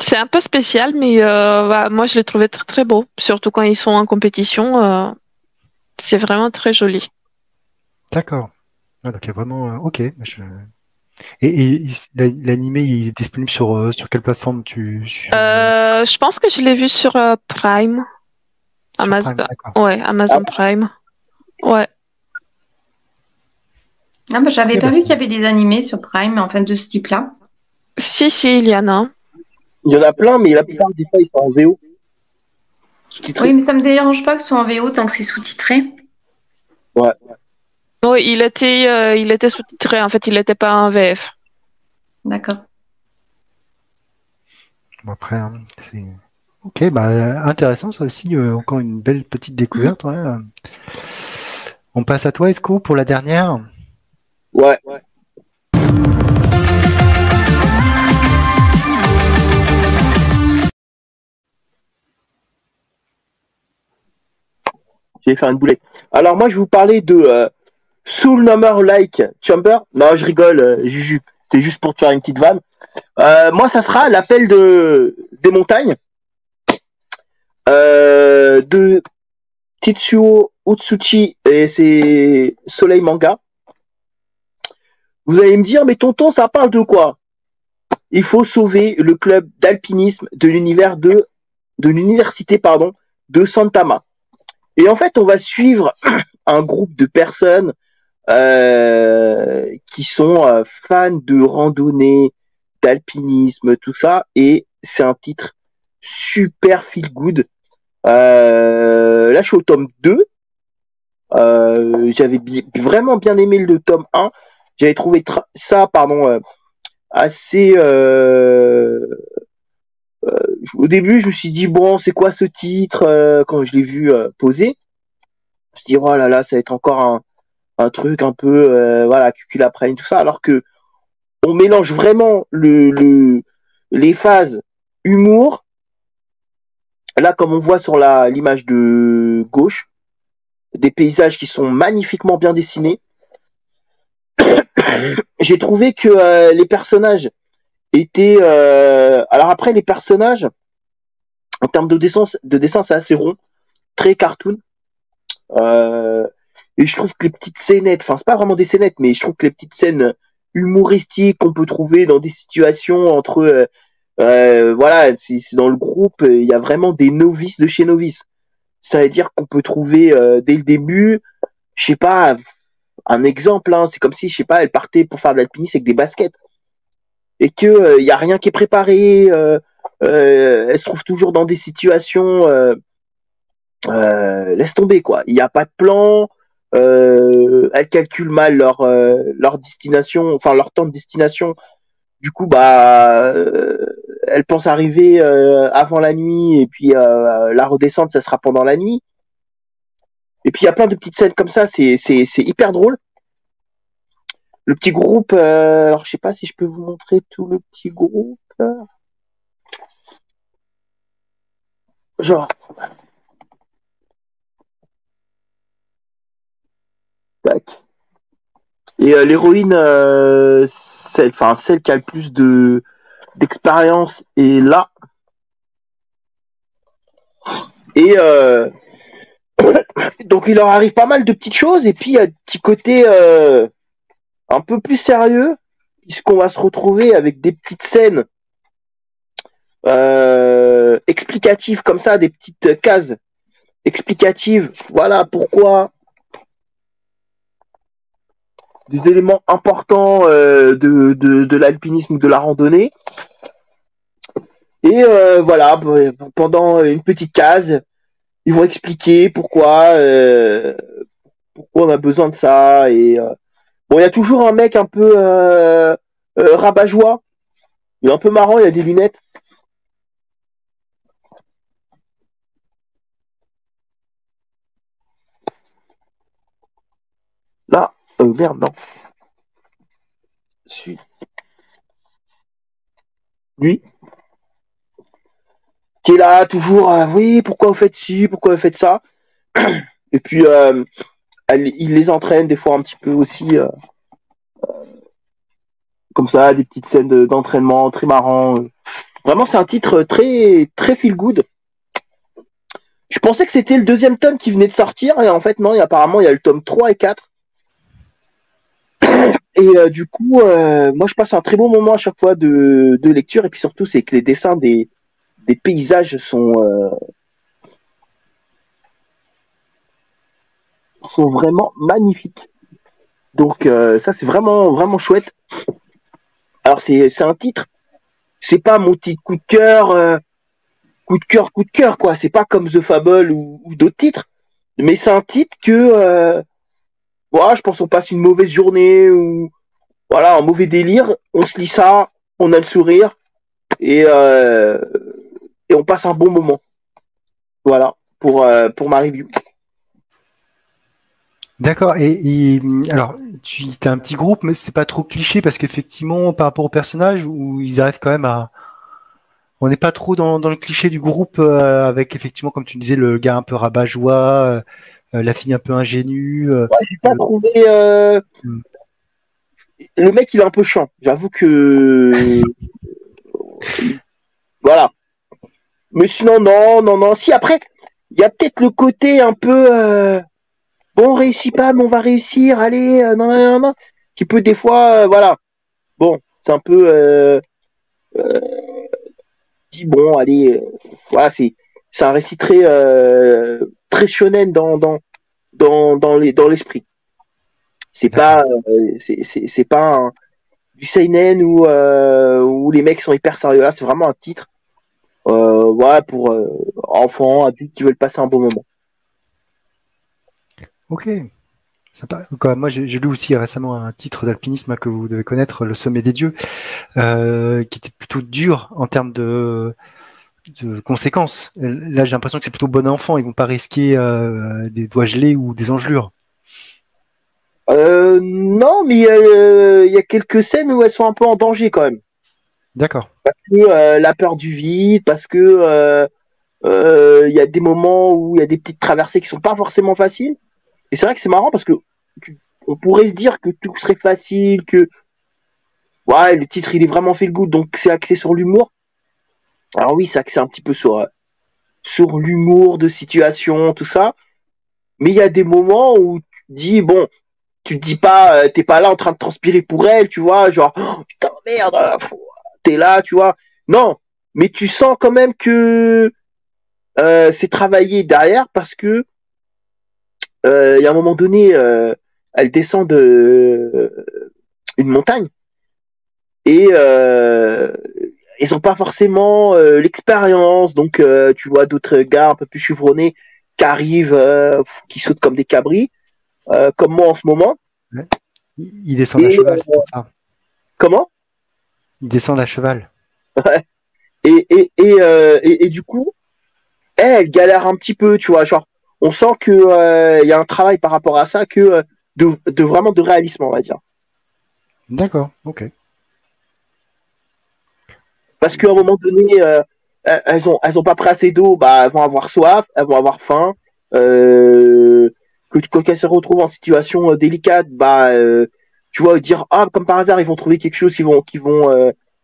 C'est un peu spécial, mais euh, bah, moi je l'ai trouvé très très beau, surtout quand ils sont en compétition. Euh, c'est vraiment très joli. D'accord. Ah, donc il y a vraiment ok. Et, et l'animé, il est disponible sur, euh, sur quelle plateforme tu euh, Je pense que je l'ai vu sur euh, Prime. Amazon, Prime, ouais, Amazon ah. Prime. Ouais. Non, bah, j'avais pas bah, vu qu'il y avait des animés sur Prime, enfin de ce type-là. Si, si, il y en a. Il y en a plein, mais la plupart des fois, ils sont en VO. Oui, mais ça me dérange pas que ce soit en VO tant que c'est sous-titré. Ouais. Oui, il était, euh, il était sous-titré. En fait, il n'était pas en VF. D'accord. Bon, après, hein, c'est. Ok, bah, intéressant ça aussi. Euh, encore une belle petite découverte. On passe à toi, Esco, pour la dernière. Ouais. ouais. Je vais faire une boulette. Alors moi, je vous parler de euh, Soul Number Like Chamber. Non, je rigole, euh, Juju. C'était juste pour te faire une petite vanne. Euh, moi, ça sera l'appel de des montagnes de Tetsuo Utsuchi et c'est Soleil Manga. Vous allez me dire, mais tonton, ça parle de quoi? Il faut sauver le club d'alpinisme de l'univers de de l'université pardon de Santama. Et en fait, on va suivre un groupe de personnes qui sont fans de randonnée, d'alpinisme, tout ça, et c'est un titre super feel good. là, je suis au tome 2. J'avais vraiment bien aimé le tome 1. J'avais trouvé ça, pardon, assez euh, au début, je me suis dit bon, c'est quoi ce titre euh, quand je l'ai vu euh, poser. Je me suis dit oh là là, ça va être encore un, truc un peu voilà, cuculaprenne tout ça, alors que on mélange vraiment le, le les phases humour. Là, comme on voit sur l'image de gauche, des paysages qui sont magnifiquement bien dessinés. J'ai trouvé que les personnages était. Euh, alors après, les personnages, en termes de dessin, de dessin c'est assez rond, très cartoon. Euh, et je trouve que les petites scénettes, enfin, c'est pas vraiment des scénettes, mais je trouve que les petites scènes humoristiques qu'on peut trouver dans des situations entre. Euh, voilà, c'est dans le groupe, il y a vraiment des novices de chez novices. Ça veut dire qu'on peut trouver dès le début, je sais pas, un exemple, hein, c'est comme si, je sais pas, elle partait pour faire de l'alpinisme avec des baskets et que il euh, y a rien qui est préparé. Euh, euh, elle se trouve toujours dans des situations. laisse tomber quoi. Il n'y a pas de plan. Euh, elles calculent mal leur leur destination, enfin leur temps de destination. Du coup, bah, elles pensent arriver avant la nuit et puis la redescente, ça sera pendant la nuit. Et puis il y a plein de petites scènes comme ça, c'est c'est c'est hyper drôle le petit groupe, euh, alors je sais pas si je peux vous montrer tout le petit groupe. Genre. Tac. Et euh, l'héroïne, euh, celle, celle qui a le plus de d'expérience est là. Et donc il leur arrive pas mal de petites choses et puis il y a un petit côté un peu plus sérieux, puisqu'on va se retrouver avec des petites scènes euh, explicatives comme ça, des petites cases explicatives. Voilà pourquoi des éléments importants euh, de, de, l'alpinisme ou de la randonnée. Et euh, voilà, pendant une petite case, ils vont expliquer pourquoi, pourquoi on a besoin de ça et Bon, il y a toujours un mec un peu euh, euh, rabat-joie. Il est un peu marrant, il a des lunettes. Là, euh, merde, non. Suis. Lui. Qui est là, toujours, oui, pourquoi vous faites ci, pourquoi vous faites ça? Et puis, il les entraîne des fois un petit peu aussi. Euh, euh, comme ça, des petites scènes d'entraînement très marrant. Vraiment, c'est un titre très très feel good. Je pensais que c'était le deuxième tome qui venait de sortir, et en fait, non, apparemment, il y a le tome 3 et 4. Et euh, du coup, moi, je passe un très bon moment à chaque fois de, lecture, et puis surtout, c'est que les dessins des, des paysages sont, sont vraiment magnifiques. Donc euh, ça c'est vraiment vraiment chouette. Alors c'est un titre, c'est pas mon petit coup de cœur, euh, coup de cœur, coup de cœur quoi. C'est pas comme The Fable ou, d'autres titres, mais c'est un titre que euh, voilà, je pense on passe une mauvaise journée ou voilà un mauvais délire, on se lit ça, on a le sourire et et on passe un bon moment. Voilà pour pour ma review. D'accord. Et, alors, tu as un petit groupe, mais c'est pas trop cliché parce qu'effectivement, par rapport aux personnages, où ils arrivent quand même à. On n'est pas trop dans, le cliché du groupe euh, avec effectivement, comme tu disais, le gars un peu rabat-joie, euh, euh, la fille un peu ingénue. ouais, j'ai pas trouvé. Hmm. Le mec, il est un peu chiant. J'avoue que. voilà. Mais sinon, non, non, non. Si après, il y a peut-être le côté un peu bon, on réussit pas, mais on va réussir, allez, euh, non, non, non, qui peut des fois, euh, voilà. Bon, c'est un peu euh, dit bon, allez, voilà, c'est un récit très très shonen dans dans dans dans les dans l'esprit. C'est pas, c'est pas du seinen où, où les mecs sont hyper sérieux. Là, c'est vraiment un titre ouais, pour enfants, adultes qui veulent passer un bon moment. Ok. Moi, j'ai lu aussi récemment un titre d'alpinisme que vous devez connaître, Le Sommet des Dieux, euh, qui était plutôt dur en termes de, conséquences. Là, j'ai l'impression que c'est plutôt bon enfant. Ils vont pas risquer euh, des doigts gelés ou des engelures. Euh, non, mais il y a quelques scènes où elles sont un peu en danger quand même. D'accord. Parce que la peur du vide, parce que il y a des moments où il y a des petites traversées qui sont pas forcément faciles. Et c'est vrai que c'est marrant parce que on pourrait se dire que tout serait facile, que ouais, le titre il est vraiment fait le goût, donc c'est axé sur l'humour. Alors oui, c'est axé un petit peu sur euh, sur l'humour de situation, tout ça. Mais il y a des moments où tu dis bon, tu te dis pas, euh, t'es pas là en train de transpirer pour elle, tu vois, genre oh, putain merde, t'es là, tu vois. Non, mais tu sens quand même que euh, c'est travaillé derrière parce que il y a un moment donné, elle descend de une montagne et euh, ils ont pas forcément euh, l'expérience. Donc euh, tu vois d'autres gars un peu plus chevronnés qui arrivent, euh, qui sautent comme des cabris, comme moi en ce moment. Ils descendent à cheval, c'est pour ça. Comment? Ils descendent à cheval. Ouais. Et, et, et, et, du coup, elle galère un petit peu, tu vois, genre, on sent que il y a un travail par rapport à ça que de, vraiment de réalisme, on va dire. D'accord, ok. Parce qu'à un moment donné, euh, elles ont elles ont pas pris assez d'eau, bah elles vont avoir soif, elles vont avoir faim. Euh, que quand elles se retrouvent en situation euh, délicate, bah tu vois dire ah comme par hasard ils vont trouver quelque chose qui vont qui vont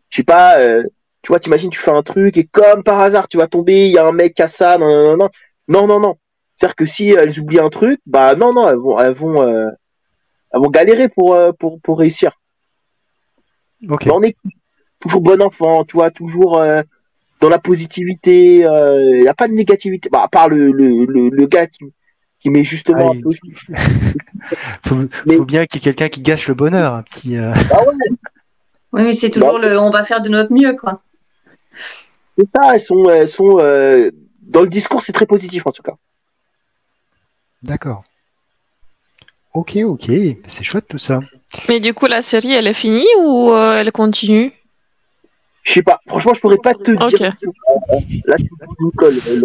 je sais pas tu vois t'imagines tu fais un truc et comme par hasard tu vas tomber il y a un mec à ça non non non non non non à dire que si elles oublient un truc bah non non elles vont elles vont elles vont galérer pour, euh, pour, pour réussir. Okay. On est toujours bon enfant, tu vois, toujours euh, dans la positivité. Il euh, n'y a pas de négativité, bah, à part le, le, le, gars qui, qui met justement un peu. faut, faut bien qu'il y ait quelqu'un qui gâche le bonheur, un petit. Ah ouais. Oui, mais c'est toujours bah le on va faire de notre mieux, quoi. C'est ça, elles sont, elles sont dans le discours, c'est très positif en tout cas. D'accord. Ok, ok, c'est chouette tout ça. Mais du coup, la série, elle est finie ou euh, elle continue? Je sais pas. Franchement, je pourrais pas te dire. Là, tu me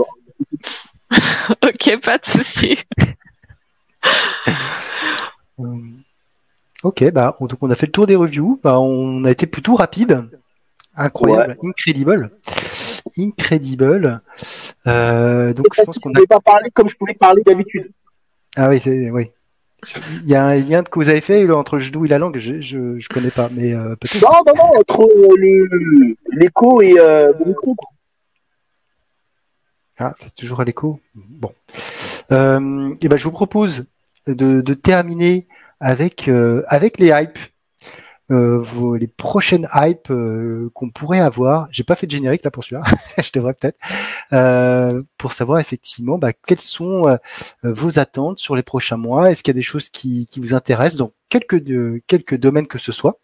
ok, pas de souci. Euh, ok, bah donc on a fait le tour des reviews. Bah, on a été plutôt rapide, incroyable, incredible, incredible. Euh, donc je pense qu'on a. pas parler comme je pouvais parler d'habitude. Ah oui, c'est oui. Il y a un lien que vous avez fait entre le genou et la langue, je, je, connais pas, mais euh, peut-être. Non, non, non, entre euh, l'écho et euh, le micro. Ah, t'es toujours à l'écho? Bon. et ben, je vous propose de, de terminer avec, avec les hypes. Euh, les prochaines hypes euh, qu'on pourrait avoir. J'ai pas fait de générique là pour celui-là, je devrais peut-être, euh, pour savoir effectivement bah, quelles sont vos attentes sur les prochains mois? Est-ce qu'il y a des choses qui, qui vous intéressent dans quelques, quelques domaines que ce soit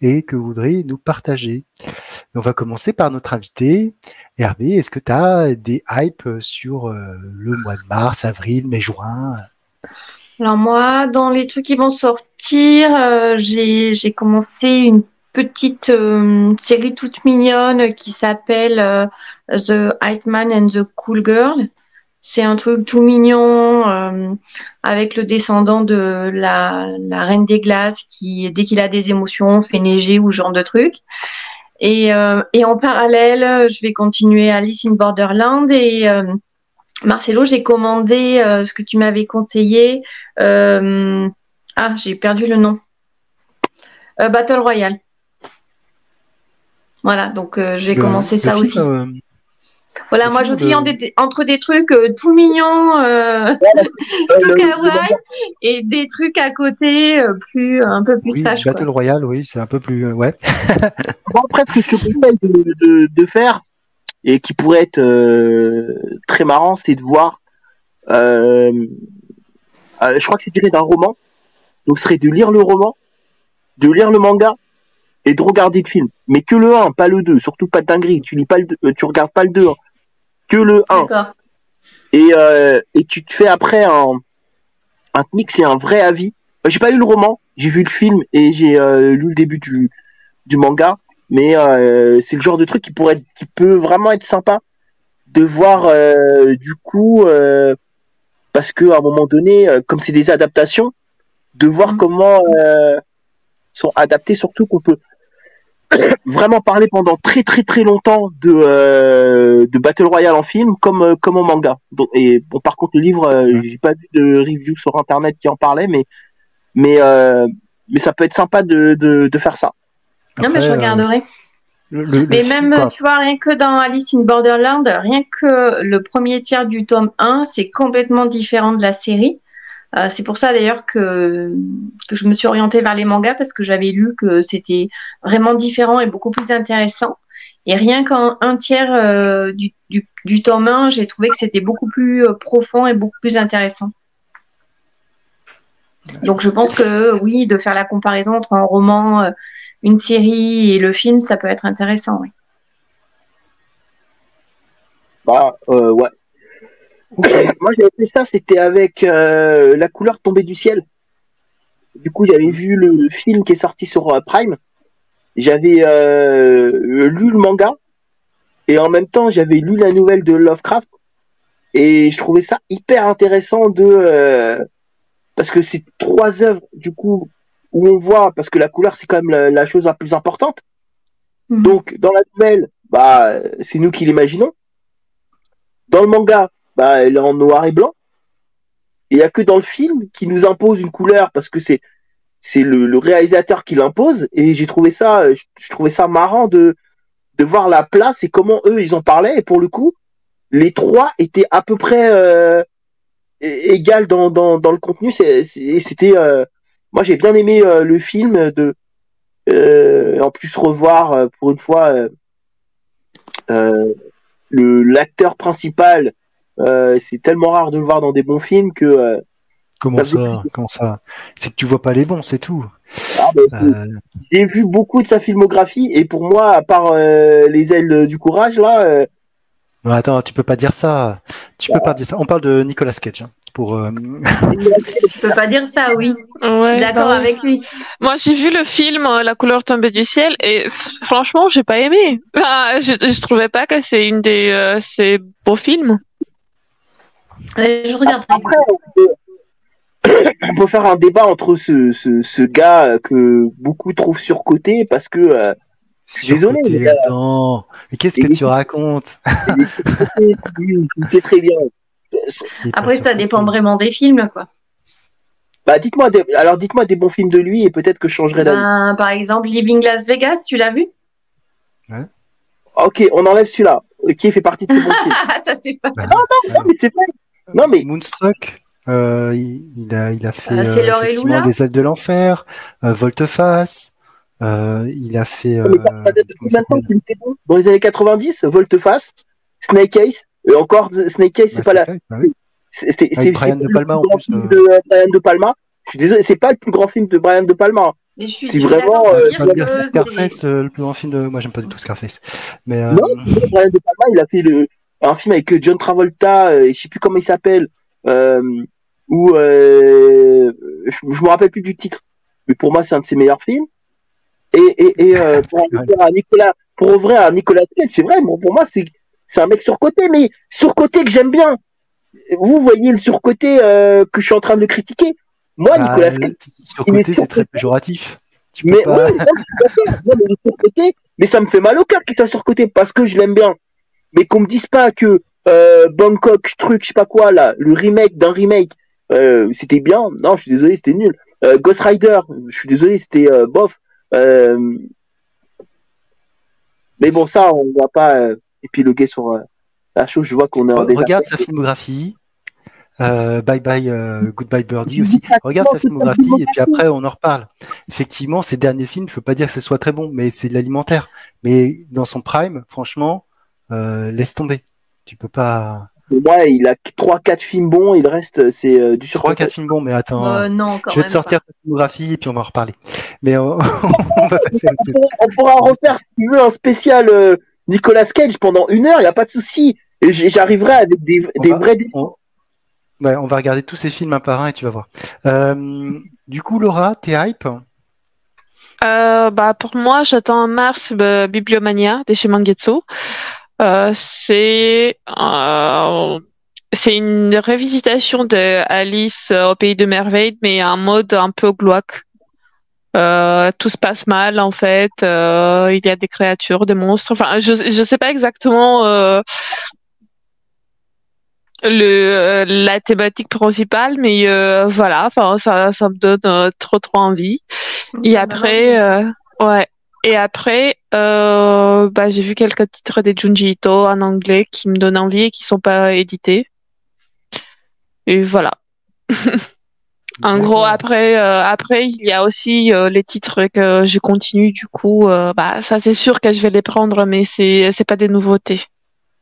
et que vous voudriez nous partager? On va commencer par notre invité. Hervé, est-ce que tu as des hypes sur le mois de mars, avril, mai, juin? Alors moi, dans les trucs qui vont sortir, euh, j'ai commencé une petite euh, série toute mignonne qui s'appelle euh, The Iceman and the Cool Girl. C'est un truc tout mignon avec le descendant de la, la, reine des glaces qui, dès qu'il a des émotions, fait neiger ou genre de trucs. Et, et en parallèle, je vais continuer Alice in Borderland et Marcelo, j'ai commandé euh, ce que tu m'avais conseillé. Euh, ah, j'ai perdu le nom. Euh, Battle Royale. Voilà, donc je vais commencer ça aussi. voilà, moi je suis entre des trucs tout mignons, tout kawaii, et des trucs à côté plus un peu plus oui, Battle Royale, oui, c'est un peu plus ouais. bon, après, ce que je de, de, faire, et qui pourrait être euh, très marrant, c'est de voir. Euh, euh, je crois que c'est tiré d'un roman. donc ce serait de lire le roman, de lire le manga et de regarder le film. Mais que le 1, pas le 2, surtout pas de dinguerie. Tu lis pas le tu regardes pas le 2, hein. que le 1. Et, et tu te fais après un, un mix et un vrai avis. J'ai pas lu le roman, j'ai vu le film et j'ai lu le début du, du manga. Mais c'est le genre de truc qui pourrait être, qui peut vraiment être sympa de voir du coup parce que à un moment donné, comme c'est des adaptations, de voir mmh. comment sont adaptés, surtout qu'on peut vraiment parler pendant très très très longtemps de, euh, de Battle Royale en film comme euh, comme en manga. et bon par contre le livre euh, j'ai pas vu de review sur internet qui en parlait mais mais mais ça peut être sympa de, de, faire ça. Non mais je regarderai. mais même tu vois rien que dans Alice in Borderland, rien que le premier tiers du tome 1, c'est complètement différent de la série. Euh, c'est pour ça d'ailleurs que, que je me suis orientée vers les mangas parce que j'avais lu que c'était vraiment différent et beaucoup plus intéressant. Et rien qu'en un tiers euh, du, du, du, tome 1, j'ai trouvé que c'était beaucoup plus euh, profond et beaucoup plus intéressant. Donc je pense que oui, de faire la comparaison entre un roman, une série et le film, ça peut être intéressant. Oui. Bah, ouais. Moi, j'avais fait ça, c'était avec euh, La couleur tombée du ciel. Du coup, j'avais vu le film qui est sorti sur euh, Prime. J'avais euh, lu le manga. Et en même temps, j'avais lu la nouvelle de Lovecraft. Et je trouvais ça hyper intéressant de... parce que c'est trois œuvres, du coup, où on voit, parce que la couleur, c'est quand même la, chose la plus importante. Mhm. Donc, dans la nouvelle, bah, c'est nous qui l'imaginons. Dans le manga, bah, elle est en noir et blanc. Il n'y a que dans le film qui nous impose une couleur parce que c'est c'est le, réalisateur qui l'impose. Et j'ai trouvé ça, je, trouvais ça marrant de de voir la place et comment eux ils en parlaient. Et pour le coup, les trois étaient à peu près euh, égales dans, dans, dans le contenu. C'était euh, moi j'ai bien aimé euh, le film de en plus revoir pour une fois le l'acteur principal euh, c'est tellement rare de le voir dans des bons films que. Euh, comment ça Comment ça? C'est que tu vois pas les bons, c'est tout. Ah, euh, j'ai vu beaucoup de sa filmographie et pour moi, à part les ailes du courage là. Non, attends, tu peux pas dire ça. Tu peux pas dire ça. On parle de Nicolas Cage. Hein, pour. tu peux pas dire ça, oui. D'accord bah avec lui. Moi, j'ai vu le film La couleur tombée du ciel et franchement, j'ai pas aimé. je, je trouvais pas que c'est une des ces beaux films. Je regarde. Après, on peut, faire un débat entre ce, ce, ce, gars que beaucoup trouvent surcoté parce que. Euh, désolé. Mais, attends. Mais qu'est-ce que tu racontes? C'est très bien. Après, ça dépend vraiment des films, quoi. Bah, dites-moi, alors dites-moi des bons films de lui et peut-être que je changerai d'avis. Ben, par exemple, Living Las Vegas, tu l'as vu? Ouais. Ok, on enlève celui-là, qui fait partie de ces bons films. ça c'est pas. Non, non, non, mais c'est pas. Non, mais. Moonstruck, euh, il, a, il a fait euh, euh Les ailes de l'enfer, euh, Volteface. Euh, il a fait. Euh, Dans les années 90, Volteface, Snake Eyes, et encore Snake Eyes, c'est pas la. Bah c'est Brian de Palma en plus. De Brian de Palma. Je suis désolé, c'est pas le plus grand film de Brian de Palma. C'est vraiment. c'est Scarface, le plus grand film de. Moi, j'aime pas du tout Scarface. Mais, Non, Brian de Palma, il a fait le, un film avec John Travolta, euh, et je sais plus comment il s'appelle, euh, où euh, je, je me rappelle plus du titre, mais pour moi c'est un de ses meilleurs films. Et, et, et euh, pour ouvrir à Nicolas, pour ouvrir à Nicolas c'est vrai, bon, pour moi c'est c'est un mec surcoté, mais surcoté que j'aime bien. Vous voyez le surcoté euh, que je suis en train de le critiquer. Moi, bah, Nicolas Cage, surcoté c'est très péjoratif. Tu mais, pas... ouais, non, mais, surcoté, mais ça me fait mal au cœur qu'il soit surcoté parce que je l'aime bien mais qu'on me dise pas que euh, Bangkok, truc, je sais pas quoi, là, le remake d'un remake, euh, c'était bien. Non, je suis désolé, c'était nul. Euh, Ghost Rider, je suis désolé, c'était bof. Mais bon, ça, on va pas épiloguer sur la chose. Je vois qu'on est en Regarde sa filmographie. bye bye, goodbye Birdie aussi. Regarde sa filmographie et puis après on en reparle. Effectivement, ces derniers films, je peux pas dire que ce soit très bon, mais c'est de l'alimentaire. Mais dans son prime, franchement, euh, laisse tomber. Tu peux pas. pour moi, il a 3-4 films bons et le reste, c'est euh, du sur 3-4 films bons, mais attends. Euh, non, quand je vais même te sortir ta filmographie et puis on va en reparler. Mais euh, on va passer à on pourra refaire, si tu veux, un spécial euh, Nicolas Cage pendant une heure, il n'y a pas de souci. Et j'arriverai avec des, On des va- vrais on... Ouais, on va regarder tous ces films un par un et tu vas voir. Euh, du coup, Laura, t'es hype? Euh, bah, pour moi, j'attends en mars euh, Bibliomania de chez Mangetsu. Euh, c'est euh, c'est une révisitation de Alice au pays de merveilles, mais en mode un peu glauque. Euh, tout se passe mal en fait. Euh, il y a des créatures, des monstres. Enfin, je je sais pas exactement euh, le euh, la thématique principale, mais euh, voilà. Enfin, ça ça me donne trop trop envie. Et après, euh, ouais. Et après, euh, bah, j'ai vu quelques titres de Junji Ito en anglais qui me donnent envie et qui sont pas édités. Et voilà. En gros, après, euh, après, il y a aussi euh, les titres que je continue. Du coup, euh, bah, ça c'est sûr que je vais les prendre, mais c'est c'est pas des nouveautés.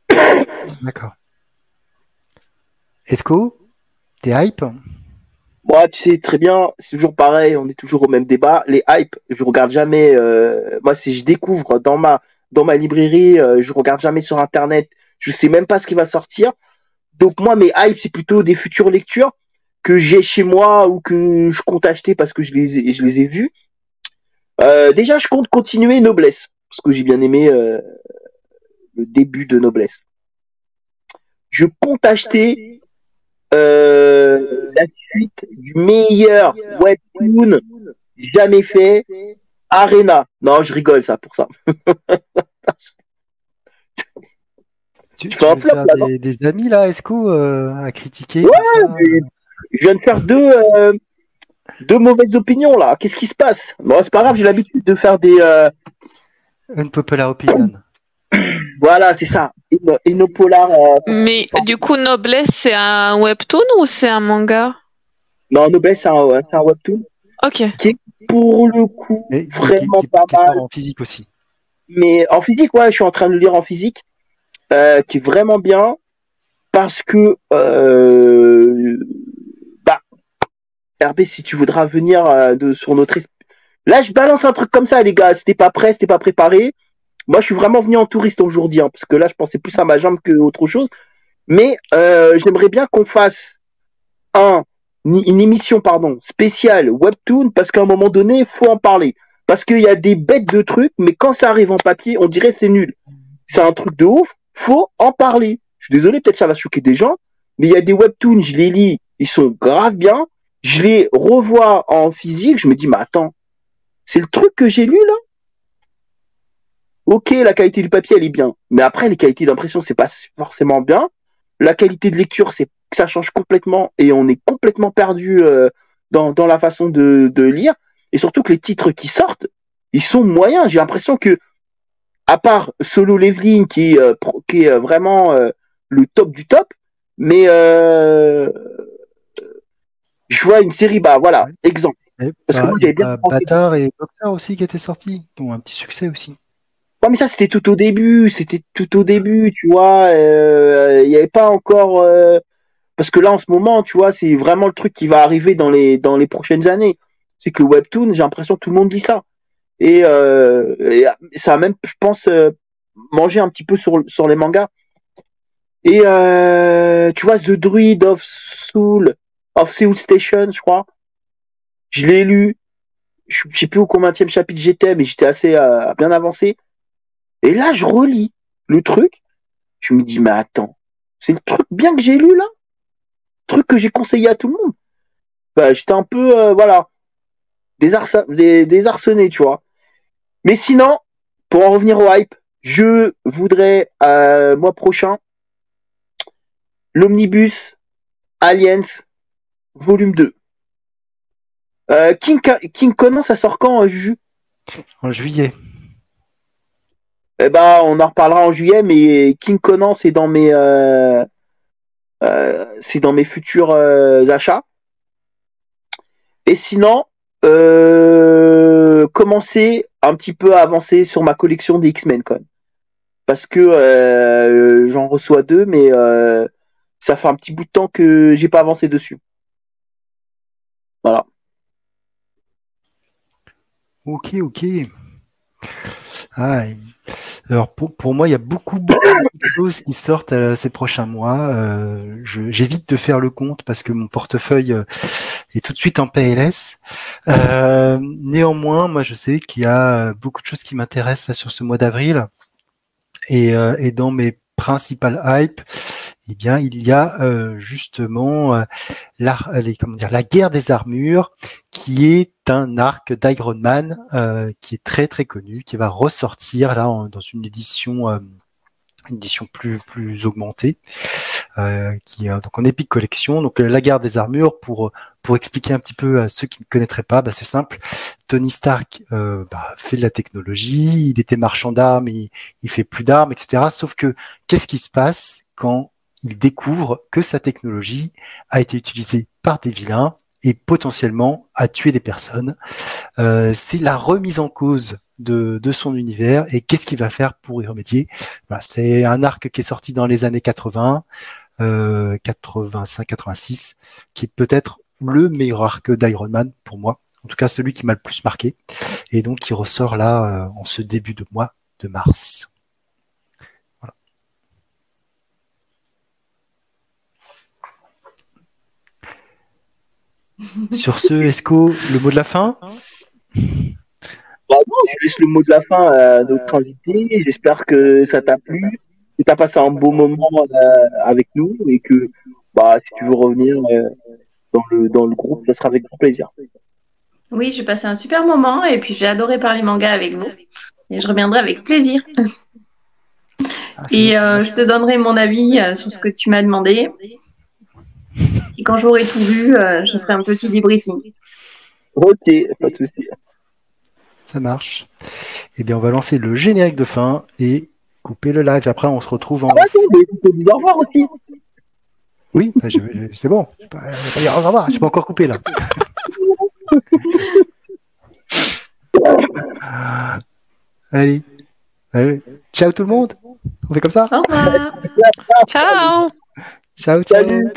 D'accord. Esco, t'es hype? Moi, tu sais très bien, c'est toujours pareil, on est toujours au même débat. Les hypes, je regarde jamais. euh, moi, si je découvre dans ma dans ma librairie, euh, je regarde jamais sur internet. Je sais même pas ce qui va sortir. Donc moi, mes hypes, c'est plutôt des futures lectures que j'ai chez moi ou que je compte acheter parce que je les ai, je les ai vus. Euh, déjà, je compte continuer Noblesse parce que j'ai bien aimé euh, le début de Noblesse. Je compte acheter euh, la suite du meilleur webtoon jamais fait, Arena. Non, je rigole ça pour ça. Tu, Tu tu fais un veux flop, faire là, non des, des amis là, Esco, euh, à critiquer Ouais, mais- Je viens de faire deux, euh, deux mauvaises opinions là. Qu'est-ce qui se passe? Bon, c'est pas grave, j'ai l'habitude de faire des. euh, Unpopular opinion. Voilà, c'est ça. Une, une polar. euh, Mais du coup, Noblesse, c'est un webtoon ou c'est un manga? Non, Noblesse, c'est un, webtoon. Ok. Pour le coup, Mais qui, qui, vraiment qui- pas qui mal. en physique aussi. Mais en physique, ouais, je suis en train de le lire en physique, euh, qui est vraiment bien parce que Hervé, si tu voudras venir euh, de sur notre là, je balance un truc comme ça, les gars. C'était pas prêt, c'était pas préparé. Moi, je suis vraiment venu en touriste aujourd'hui, hein, parce que là, je pensais plus à ma jambe que autre chose. Mais euh, j'aimerais bien qu'on fasse un une émission pardon spéciale webtoon parce qu'à un moment donné, il faut en parler parce qu'il y a des bêtes de trucs, mais quand ça arrive en papier, on dirait c'est nul. C'est un truc de ouf, faut en parler. Je suis désolé, peut-être ça va choquer des gens, mais il y a des webtoons, je les lis, ils sont grave bien. Je les revois en physique, je me dis, mais attends, c'est le truc que j'ai lu là? Ok, la qualité du papier, elle est bien, mais après, les qualités d'impression, c'est pas forcément bien. La qualité de lecture, c'est ça change complètement et on est complètement perdu euh, dans, la façon de, lire et surtout que les titres qui sortent, ils sont moyens. J'ai l'impression que, à part Solo Leveling qui est, euh, euh, vraiment le top du top, mais je vois une série, bah voilà, Ouais. exemple. Et Parce que bah, moi, il y a j'avais bien pensé. Bâtard et Docteur aussi qui étaient sortis, qui ont un petit succès aussi. Ouais, mais ça, c'était tout au début, c'était tout au début, tu vois. euh, Il n'y avait pas encore. euh, Parce que là, en ce moment, tu vois, c'est vraiment le truc qui va arriver dans les, dans les prochaines années. C'est que le webtoon, j'ai l'impression que tout le monde dit ça. Et, euh, et ça a même, je pense, euh, mangé un petit peu sur, sur les mangas. Et euh, tu vois, The Druid of Soul, of Seoul Station, je crois. Je l'ai lu. Je sais plus au combien chapitre j'étais, mais j'étais assez euh, bien avancé. Et là, je relis le truc. Je me dis, mais attends, c'est le truc bien que j'ai lu là Truc que j'ai conseillé à tout le monde. Bah, j'étais un peu, euh, voilà, désarçonné, tu vois. Mais sinon, pour en revenir au hype, je voudrais, euh, mois prochain, l'Omnibus Aliens, volume 2. Euh, King, King Conan, ça sort quand, euh, Juju? En juillet. Eh ben, on en reparlera en juillet, mais King Conan, c'est dans mes, euh, euh, c'est dans mes futurs achats. Et sinon, commencer un petit peu à avancer sur ma collection des X-Men quand même, parce que j'en reçois deux, mais ça fait un petit bout de temps que j'ai pas avancé dessus. Voilà. Ok, ok. Ah, alors pour, pour, moi, il y a beaucoup, beaucoup de choses qui sortent euh, ces prochains mois. Euh, J'évite de faire le compte parce que mon portefeuille euh, est tout de suite en PLS. Néanmoins, moi, je sais qu'il y a beaucoup de choses qui m'intéressent sur ce mois d'avril. Et, et, dans mes principales hypes, eh bien, il y a euh, justement la, les, comment dire, la guerre des armures, qui est un arc d'Iron Man euh, qui est très très connu, qui va ressortir là dans une édition, euh, une édition plus plus augmentée, euh, qui est donc en Epic Collection. Donc la guerre des armures pour pour expliquer un petit peu à ceux qui ne connaîtraient pas, bah, c'est simple. Tony Stark bah, fait de la technologie, il était marchand d'armes, il, il fait plus d'armes, etc. Sauf que qu'est-ce qui se passe quand il découvre que sa technologie a été utilisée par des vilains et potentiellement à tuer des personnes. Euh, c'est la remise en cause de, son univers et qu'est-ce qu'il va faire pour y remédier? C'est un arc qui est sorti dans les années 80, euh, 85-86, qui est peut-être le meilleur arc d'Iron Man pour moi, en tout cas celui qui m'a le plus marqué, et donc qui ressort là euh, en ce début de mois de mars. Sur ce, Esco, le mot de la fin bah Je laisse le mot de la fin à notre invité. J'espère que ça t'a plu, que tu as passé un beau moment euh, avec nous et que bah, si tu veux revenir euh, dans, le, dans le groupe, ça sera avec grand plaisir. Oui, j'ai passé un super moment et puis j'ai adoré parler manga avec vous. Et je reviendrai avec plaisir. Ah, et euh, je te donnerai mon avis sur ce que tu m'as demandé. Et quand j'aurai tout vu, euh, je ferai un petit débriefing. Ok, pas de souci. Ça marche. Eh bien, on va lancer le générique de fin et couper le live. Après, on se retrouve en. Ah, au revoir aussi. Oui, bah, c'est bon. Je ne pas dire au revoir. Je peux encore couper là. Allez. Allez. Ciao tout le monde. On fait comme ça Au revoir. ciao. Ciao, ciao. Salut.